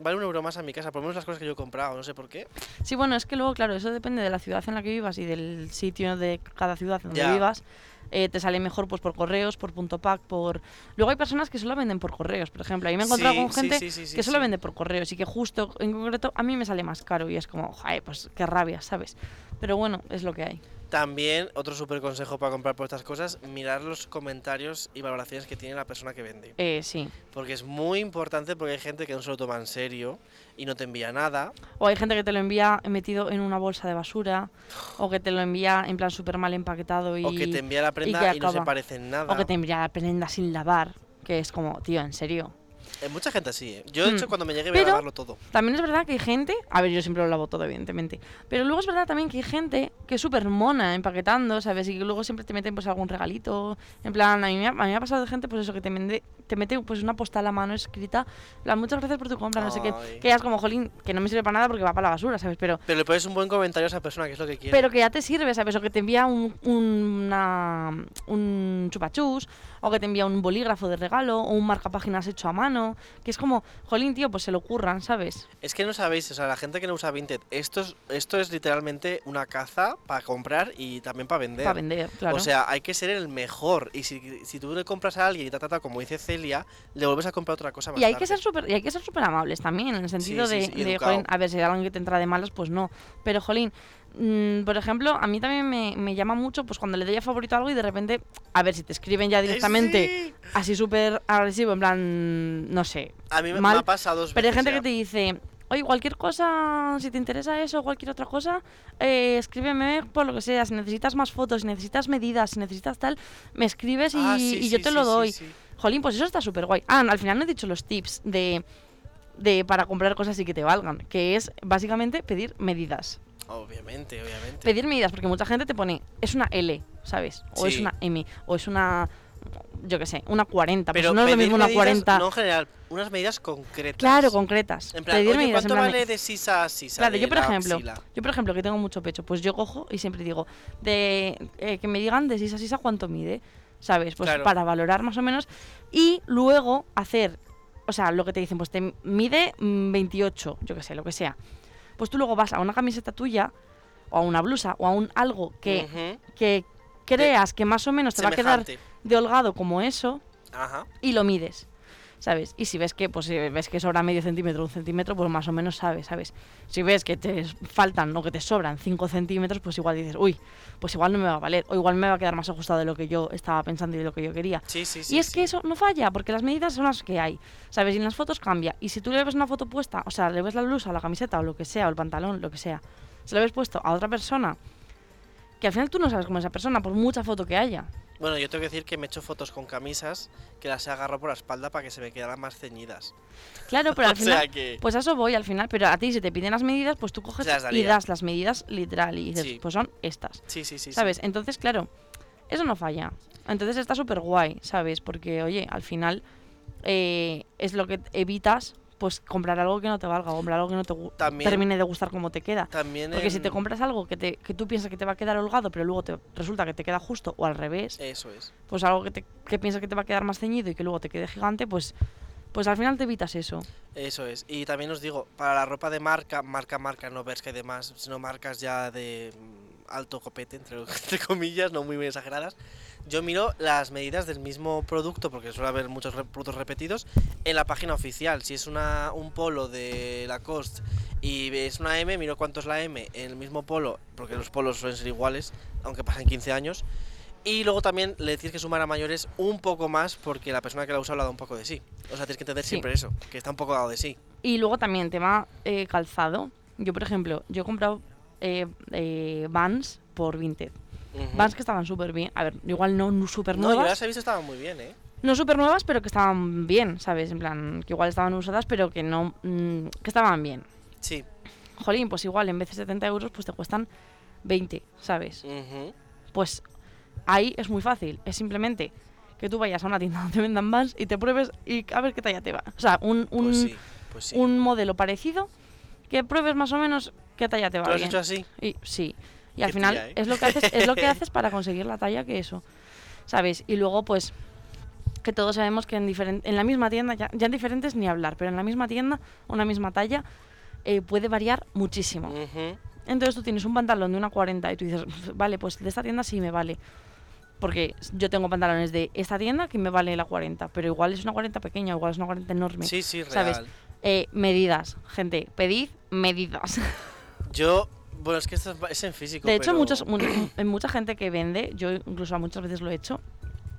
Vale un euro más a mi casa, por lo menos las cosas que yo he comprado, no sé por qué. Sí, bueno, es que luego, claro, eso depende de la ciudad en la que vivas y del sitio de cada ciudad donde Ya. vivas. Eh, te sale mejor pues por correos, por punto pack, por... Luego hay personas que solo venden por correos, por ejemplo. Ahí me he encontrado Sí, con gente sí, sí, que solo vende por correos y que justo, en concreto, a mí me sale más caro y es como, joder, pues qué rabia, ¿sabes? Pero bueno, es lo que hay. También, otro súper consejo para comprar por estas cosas, mirar los comentarios y valoraciones que tiene la persona que vende. Eh, sí. Porque es muy importante porque hay gente que no se lo toma en serio y no te envía nada. O hay gente que te lo envía metido en una bolsa de basura. O que te lo envía en plan súper mal empaquetado y. o que te envía la prenda y, que no se parece en nada. o que te envía la prenda sin lavar. Que es como, tío, en serio. Hay mucha gente así, ¿eh? Yo, de Mm. hecho, cuando me llegue voy a Pero- lavarlo todo. También es verdad que hay gente, a ver, yo siempre lo lavo todo, evidentemente, pero luego es verdad también que hay gente que es súper mona empaquetando, ¿sabes? Y que luego siempre te meten pues algún regalito, en plan, a mí, me ha, a mí me ha pasado de gente pues eso, que te, mende- te mete pues una postal a mano escrita, plan, muchas gracias por tu compra, no sé qué, que ya es como, jolín, que no me sirve para nada porque va para la basura, ¿sabes? Pero, Pero le pones un buen comentario a esa persona, que es lo que quiere. pero que ya te sirve, ¿sabes? O que te envía un, un- una, un chupachus, o que te envía un bolígrafo de regalo, o un marcapáginas hecho a mano, que es como, jolín, tío, pues se lo curran, ¿sabes? Es que no sabéis, o sea, la gente que no usa Vinted, esto es, esto es literalmente una caza para comprar y también para vender. Para vender, claro. O sea, hay que ser el mejor. Y si, si tú le compras a alguien y te trata como dice Celia, le vuelves a comprar otra cosa más Y hay que ser súper y hay que ser súper amables también, en el sentido sí, de, sí, de, jolín, a ver, si hay alguien que te entra de malas, pues no. Pero, jolín, mm, por ejemplo, a mí también me, me llama mucho, pues cuando le doy a favorito a algo y de repente, a ver, si te escriben ya Eh, directamente, sí. así súper agresivo, en plan, no sé. A mí me, me mal, ha pasado dos Pero hay gente ya. que te dice, oye, cualquier cosa, si te interesa eso o cualquier otra cosa, eh, escríbeme por lo que sea. Si necesitas más fotos, si necesitas medidas, si necesitas tal, me escribes y, Ah, sí, y yo te sí, lo doy. Jolín, pues eso está súper guay. Ah, al final no he dicho los tips de, de para comprar cosas y que te valgan, que es básicamente pedir medidas. Obviamente, obviamente. Pedir medidas, porque mucha gente te pone, es una L, ¿sabes? O es una M, o es una, yo qué sé, una 40. Pero pues no es lo mismo una medidas, 40. No en general, unas medidas concretas. Claro, concretas. En plan, pedir oye, medidas, en ¿cuánto plan, vale de sisa a sisa? Claro, yo por ejemplo, axila? yo por ejemplo que tengo mucho pecho, pues yo cojo y siempre digo, de eh, que me digan de sisa a sisa cuánto mide, ¿sabes? Pues Claro. para valorar más o menos y luego hacer, o sea, lo que te dicen, pues te mide mm, 28, yo qué sé, lo que sea. Pues tú luego vas a una camiseta tuya o a una blusa o a un algo que, que creas que más o menos te va a quedar de holgado como eso Ajá. y lo mides. ¿Sabes? Y si ves que, pues si ves que sobra medio centímetro, un centímetro, pues más o menos sabes, ¿sabes? Si ves que te faltan o que te sobran 5 centímetros, pues igual dices, uy, pues igual no me va a valer, o igual me va a quedar más ajustado de lo que yo estaba pensando y de lo que yo quería. Sí, sí, sí. y es que eso no falla, porque las medidas son las que hay, ¿sabes? Y en las fotos cambia. Y si tú le ves una foto puesta, o sea, le ves la blusa, o la camiseta, o lo que sea, o el pantalón, lo que sea, se lo ves puesto a otra persona, que al final tú no sabes cómo es esa persona, por mucha foto que haya. Bueno, yo tengo que decir que me he hecho fotos con camisas que las he agarrado por la espalda para que se me quedaran más ceñidas. Claro, pero al [LAUGHS] o final... sea que. Pues a eso voy al final, pero a ti si te piden las medidas, pues tú coges y das las medidas literal y dices, Sí. pues son estas, Sí, sí, sí. sí. ¿sabes? Entonces, claro, eso no falla. Entonces está súper guay, ¿sabes? Porque, oye, al final eh, es lo que evitas, pues comprar algo que no te valga, comprar algo que no te También- termine de gustar como te queda. También. Porque si te compras algo que, te, que tú piensas que te va a quedar holgado, pero luego te resulta que te queda justo, o al revés, Eso es. pues algo que, te, que piensas que te va a quedar más ceñido y que luego te quede gigante, pues, pues al final te evitas eso. Eso es. Y también os digo, para la ropa de marca, marca, marca, no Bershka y demás, sino marcas ya de alto copete, entre, [LAUGHS] entre comillas, no muy, muy exageradas. Yo miro las medidas del mismo producto, porque suele haber muchos re- productos repetidos, en la página oficial. Si es una, un polo de Lacoste y es una M, miro cuánto es la M en el mismo polo, porque los polos suelen ser iguales, aunque pasen 15 años. Y luego también le tienes que sumar a mayores un poco más porque la persona que la usa habla un poco de sí. O sea, tienes que entender Sí. siempre eso, que está un poco dado de sí. Y luego también tema eh, calzado. Yo, por ejemplo, yo he comprado eh, eh, Vans por Vinted. Ujú. Vans que estaban súper bien. A ver, igual no súper No, yo nuevas. las he visto, estaban muy bien, ¿eh? No súper nuevas, pero que estaban bien, ¿sabes? En plan, que igual estaban usadas, pero que no... mm, que estaban bien. Sí. Jolín, pues igual en vez de 70 euros, pues te cuestan 20, ¿sabes? Pues ahí es muy fácil. Es simplemente que tú vayas a una tienda [LAUGHS] donde vendan Vans y te pruebes y a ver qué talla te va. O sea, un, un, Pues sí, pues sí. un modelo parecido que pruebes más o menos qué talla te va ¿Tú lo has bien. hecho así? Y, sí. Y al final tía, ¿eh? es lo que haces, es lo que [LAUGHS] haces para conseguir la talla que eso. ¿Sabes? Y luego pues que todos sabemos que en en la misma tienda, ya, ya en diferentes ni hablar, pero en la misma tienda, una misma talla, eh, puede variar muchísimo. Ujú. Entonces tú tienes un pantalón de una 40 y tú dices, [LAUGHS] vale, pues de esta tienda sí me vale. Porque yo tengo pantalones de esta tienda que me vale la 40, pero igual es una 40 pequeña, igual es una 40 enorme. Sí, sí, real. ¿Sabes? Eh, medidas, gente, pedid medidas. [LAUGHS] Yo Bueno, es que esto es, en físico. De hecho, pero- muchos, mu- [COUGHS] hay mucha gente que vende, yo incluso muchas veces lo he hecho,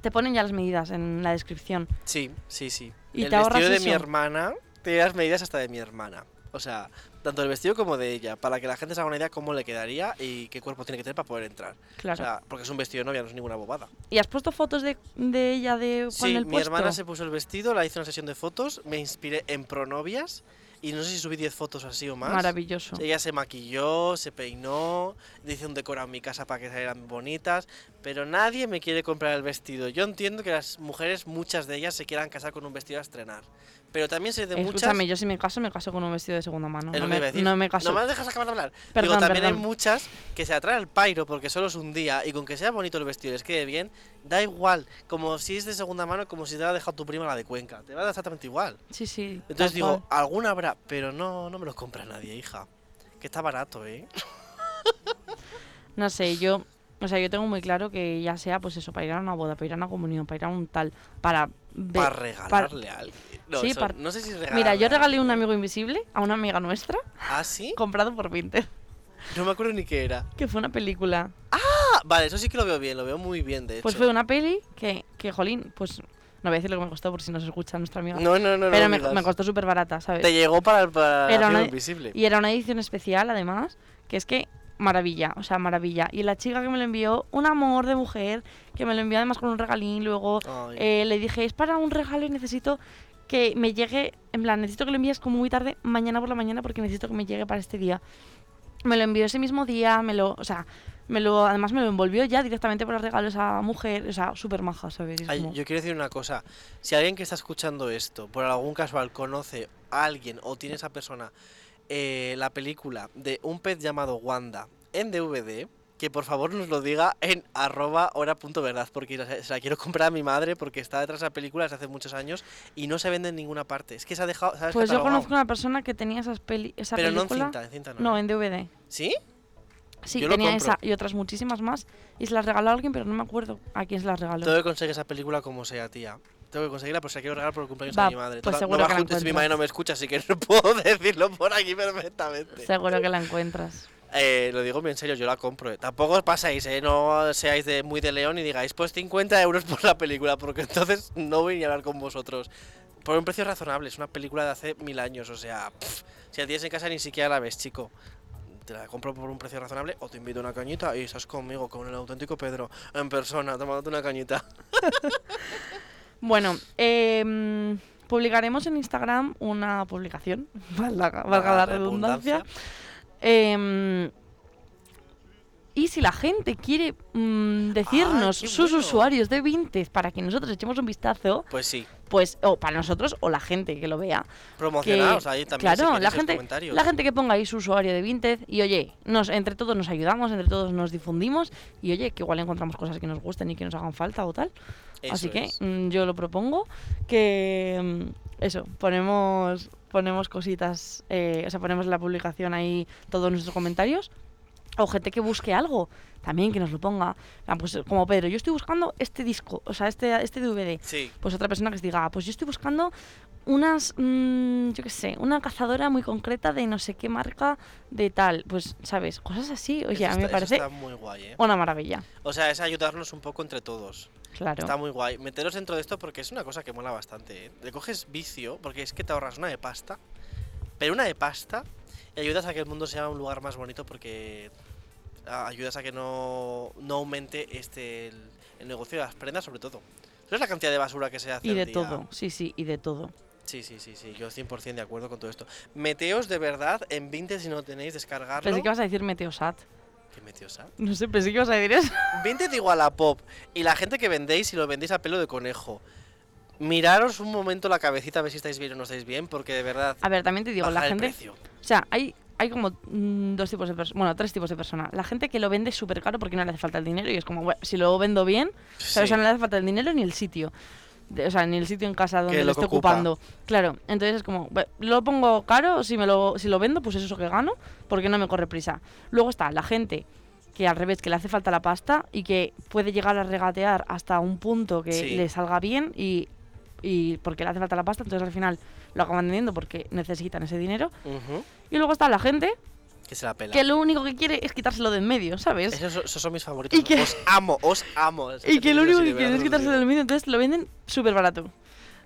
te ponen ya las medidas en la descripción. Sí, sí, sí. Y el te vestido de mi eso. hermana tiene las medidas hasta de mi hermana. O sea, tanto el vestido como de ella, para que la gente se haga una idea cómo le quedaría y qué cuerpo tiene que tener para poder entrar. Claro. O sea, porque es un vestido de novia, no es ninguna bobada. ¿Y has puesto fotos de, de ella de con Sí, el mi puesto? hermana se puso el vestido, la hizo una sesión de fotos, me inspiré en pronovias y no sé si subí 10 fotos así o más. Maravilloso. Ella se maquilló, se peinó, hice un decorado en mi casa para que salieran bonitas, pero nadie me quiere comprar el vestido. Yo entiendo que las mujeres, muchas de ellas, se quieran casar con un vestido a estrenar. Pero también sé de muchas... Escúchame, yo si me caso, me caso con un vestido de segunda mano. Es No lo que iba a me, decir. no me caso. No me dejas acabar de hablar. Perdón, Digo, también hay perdón. muchas que se atraen al pairo porque solo es un día y con que sea bonito el vestido y les quede bien, da igual. Como si es de segunda mano, como si te la ha dejado tu prima la de Cuenca. Te va a dar exactamente igual. Sí, sí. Entonces digo, cual. alguna habrá, pero no, no me lo compra nadie, hija. Que está barato, ¿eh? No sé, yo. O sea, yo tengo muy claro que ya sea, pues eso, para ir a una boda, para ir a una comunión, para ir a un tal, para. ver- Para regalarle a alguien. No, Sí, eso- par- no sé si regalarle Mira, yo regalé un amigo invisible a una amiga nuestra, ¿Ah, sí? [LAUGHS] comprado por Vinted, No me acuerdo ni qué era. que fue una película. Ah, vale, eso sí que lo veo bien, lo veo muy bien, de hecho. Pues fue una peli que, que, jolín, pues. No voy a decir lo que me costó por si nos escucha nuestra amiga. No, no, no, no. pero me, digas. me costó súper barata, ¿sabes? Te llegó para el, para Era amigo una- invisible. Y era una edición especial, además, que es que maravilla, o sea, maravilla. Y la chica que me lo envió, un amor de mujer, que me lo envió además con un regalín, luego eh, le dije, es para un regalo y necesito que me llegue, en plan, necesito que lo envíes como muy tarde, mañana por la mañana, porque necesito que me llegue para este día. Me lo envió ese mismo día, me lo, o sea, me lo, además me lo envolvió ya directamente para regalo a esa mujer, o sea, súper maja, ¿sabes? Ay, como- yo quiero decir una cosa. Si alguien que está escuchando esto, por algún casual, conoce a alguien o tiene esa persona eh, la película de un pez llamado Wanda en DVD, que por favor nos lo diga en arroba hora.verdad, porque se la quiero comprar a mi madre porque está detrás de la película desde hace muchos años y no se vende en ninguna parte. Es que se ha dejado... Pues yo conozco una persona que tenía esas peli, esa Pero no en película. cinta, en cinta no. no, ¿eh? en DVD. ¿Sí? Sí, Yo tenía esa y otras muchísimas más. Y se las regaló a alguien, pero no me acuerdo a quién se las regaló. Tengo que conseguir esa película como sea, tía. Tengo que conseguirla, pero se la quiero regalar por el cumpleaños Va, de mi madre. pues seguro no que la juntes, mi encuentras. madre no me escucha, así que no [LAUGHS] puedo decirlo por aquí perfectamente. Seguro que la encuentras. Eh, lo digo bien en serio, yo la compro. eh. Tampoco os paséis, eh, no seáis de muy de león y digáis, pues 50 euros por la película, porque [LAUGHS] entonces no voy ni a hablar con vosotros. Por un precio razonable, es una película de hace mil años, o sea, pff, si la tienes en casa ni siquiera la ves, chico. Te la compro por un precio razonable o te invito a una cañita y estás conmigo, con el auténtico Pedro, en persona, tomándote una cañita. [LAUGHS] Bueno, em, publicaremos en Instagram una publicación, [LAUGHS] valga, valga la redundancia. Em, y si la gente quiere mm, decirnos sus bueno. usuarios de Vinted para que nosotros echemos un vistazo, Pues sí, pues, o para nosotros o la gente que lo vea, promocionados ahí también. claro, la gente, comentarios. la gente que ponga ahí su usuario de Vinted y oye, nos, entre todos nos ayudamos, entre todos nos difundimos y oye, que igual encontramos cosas que nos gusten y que nos hagan falta o tal. Así que es. mm, yo lo propongo que mm, eso, ponemos ponemos cositas, eh, o sea, ponemos en la publicación ahí todos nuestros comentarios. O gente que busque algo, también que nos lo ponga. Pues como Pedro, yo estoy buscando este disco, o sea, este, este DVD Sí, pues otra persona que os diga, "Ah, pues yo estoy buscando unas, mm, yo qué sé, una cazadora muy concreta de no sé qué marca de tal, pues, ¿sabes? Cosas así, oye, eso a mí me está- parece está muy guay, ¿eh? una maravilla, O sea, es ayudarnos un poco entre todos. claro. Está muy guay. Meteros dentro de esto porque es una cosa que mola bastante. ¿eh? Le coges vicio, porque es que te ahorras una de pasta, pero una de pasta y ayudas a que el mundo sea un lugar más bonito porque ayudas a que no, no aumente este el, el negocio de las prendas, sobre todo. ¿Sabes la cantidad de basura que se hace Y de día? todo, sí, sí, y de todo. Sí, sí, sí, sí, yo 100% de acuerdo con todo esto. Meteos de verdad en Vinted si no tenéis, descargarlo. Pensé que vas a decir Meteosat. ¿Qué meteos, ah? No sé, pensé que ibas a decir eso. [LAUGHS] Vinted igual a pop. Y la gente que vendéis y lo vendéis a pelo de conejo. Miraros un momento la cabecita a ver si estáis bien o no estáis bien, porque de verdad. A ver, también te digo, la gente... precio. O sea, hay, hay como mm, dos tipos de personas, bueno, tres tipos de personas. La gente que lo vende súper caro porque no le hace falta el dinero y es como, bueno, si lo vendo bien, ¿sabes? O sea, no le hace falta el dinero ni el sitio. De- o sea, ni el sitio en casa donde lo lo esté ocupa. ocupando. Claro, entonces es como, "Bueno, lo pongo caro, si, me lo, si lo vendo, pues es eso que gano, porque no me corre prisa. Luego está la gente que al revés, que le hace falta la pasta y que puede llegar a regatear hasta un punto que Sí. le salga bien y, y porque le hace falta la pasta, entonces al final lo acaban vendiendo porque necesitan ese dinero. Y luego está la gente Que se la pela. que lo único que quiere es quitárselo de en medio, ¿sabes? Esos, esos son mis favoritos. Y que- Os amo, os amo. [LAUGHS] Y que lo único que de quiere verdad es quitárselo digo. del medio, entonces lo venden súper barato.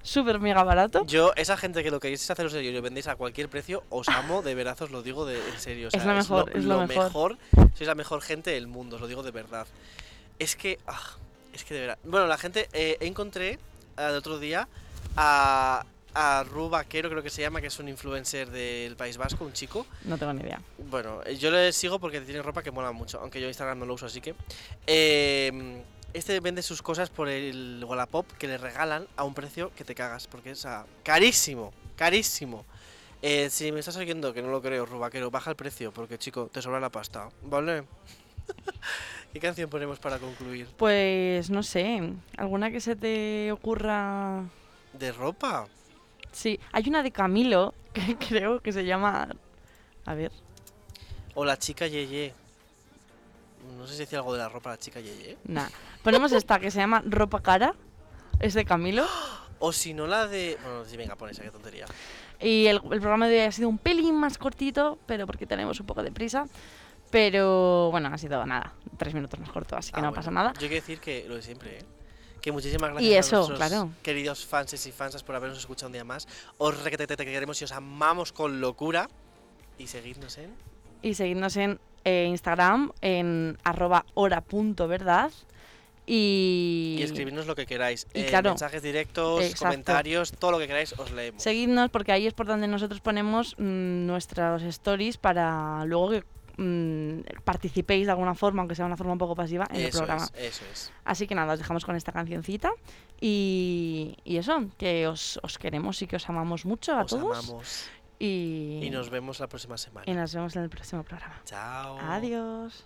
Súper mega barato. Yo, esa gente que lo queréis hacer serio y lo vendéis a cualquier precio, os amo, de verdad os lo digo de, en serio. o Es sea, lo mejor, es lo mejor. Sois la mejor gente del mundo, os lo digo de verdad. Es que, ah, es que de verdad. Bueno, la gente, eh, encontré ah, el otro día a, a Ru Vaquero, creo que se llama, que es un influencer del País Vasco, un chico. No tengo ni idea. Bueno, yo le sigo porque tiene ropa que mola mucho, aunque yo Instagram no lo uso, así que. eh, este vende sus cosas por el Wallapop que le regalan a un precio que te cagas, porque es ah, carísimo, carísimo. Eh, si me estás oyendo, que no lo creo, Rubaquero, baja el precio, porque chico, te sobra la pasta, ¿vale? [LAUGHS] ¿Qué canción ponemos para concluir? Pues no sé, alguna que se te ocurra. ¿De ropa? Sí, hay una de Camilo [LAUGHS] que creo que se llama. A ver, O la chica Yeye. No sé si decía algo de la ropa la chica Yeye. nada. Ponemos esta que se llama Ropa Cara. Es de Camilo. [GASPS] O si no la de... Bueno, sí, venga, pon esa, qué tontería. Y el, el programa de hoy ha sido un pelín más cortito, pero porque tenemos un poco de prisa. Pero bueno, ha sido nada, tres minutos más corto, así que Ah, no bueno. pasa nada. Yo quiero decir que lo de siempre, ¿eh? Que muchísimas gracias Y a nuestros claro. queridos fans y fansas por habernos escuchado un día más. Os queremos y os amamos con locura. Y seguidnos en... Y seguidnos en eh, Instagram, en arroba hora.verdad. Y, Y escribirnos lo que queráis. y Eh, claro, mensajes directos, exacto. comentarios, todo lo que queráis os leemos. Seguidnos porque ahí es por donde nosotros ponemos mm, nuestros stories para luego que mm, participéis de alguna forma, aunque sea de una forma un poco pasiva, en el programa. es, eso es. Así que nada, os dejamos con esta cancioncita. Y, y eso, que os, os queremos y que os amamos mucho a Os todos. amamos. Y, Y nos vemos la próxima semana. y nos vemos en el próximo programa. Chao. Adiós.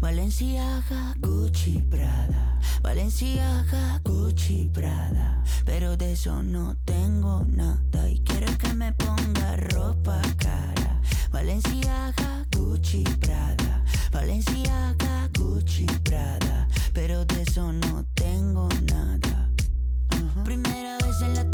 Valenciaga, Gucci, Prada. Valenciaga, Gucci, Prada. Pero de eso no tengo nada y quiero que me ponga ropa cara. Valenciaga, Gucci, Prada. Valenciaga, Gucci, Prada. Pero de eso no tengo nada. Primera vez en la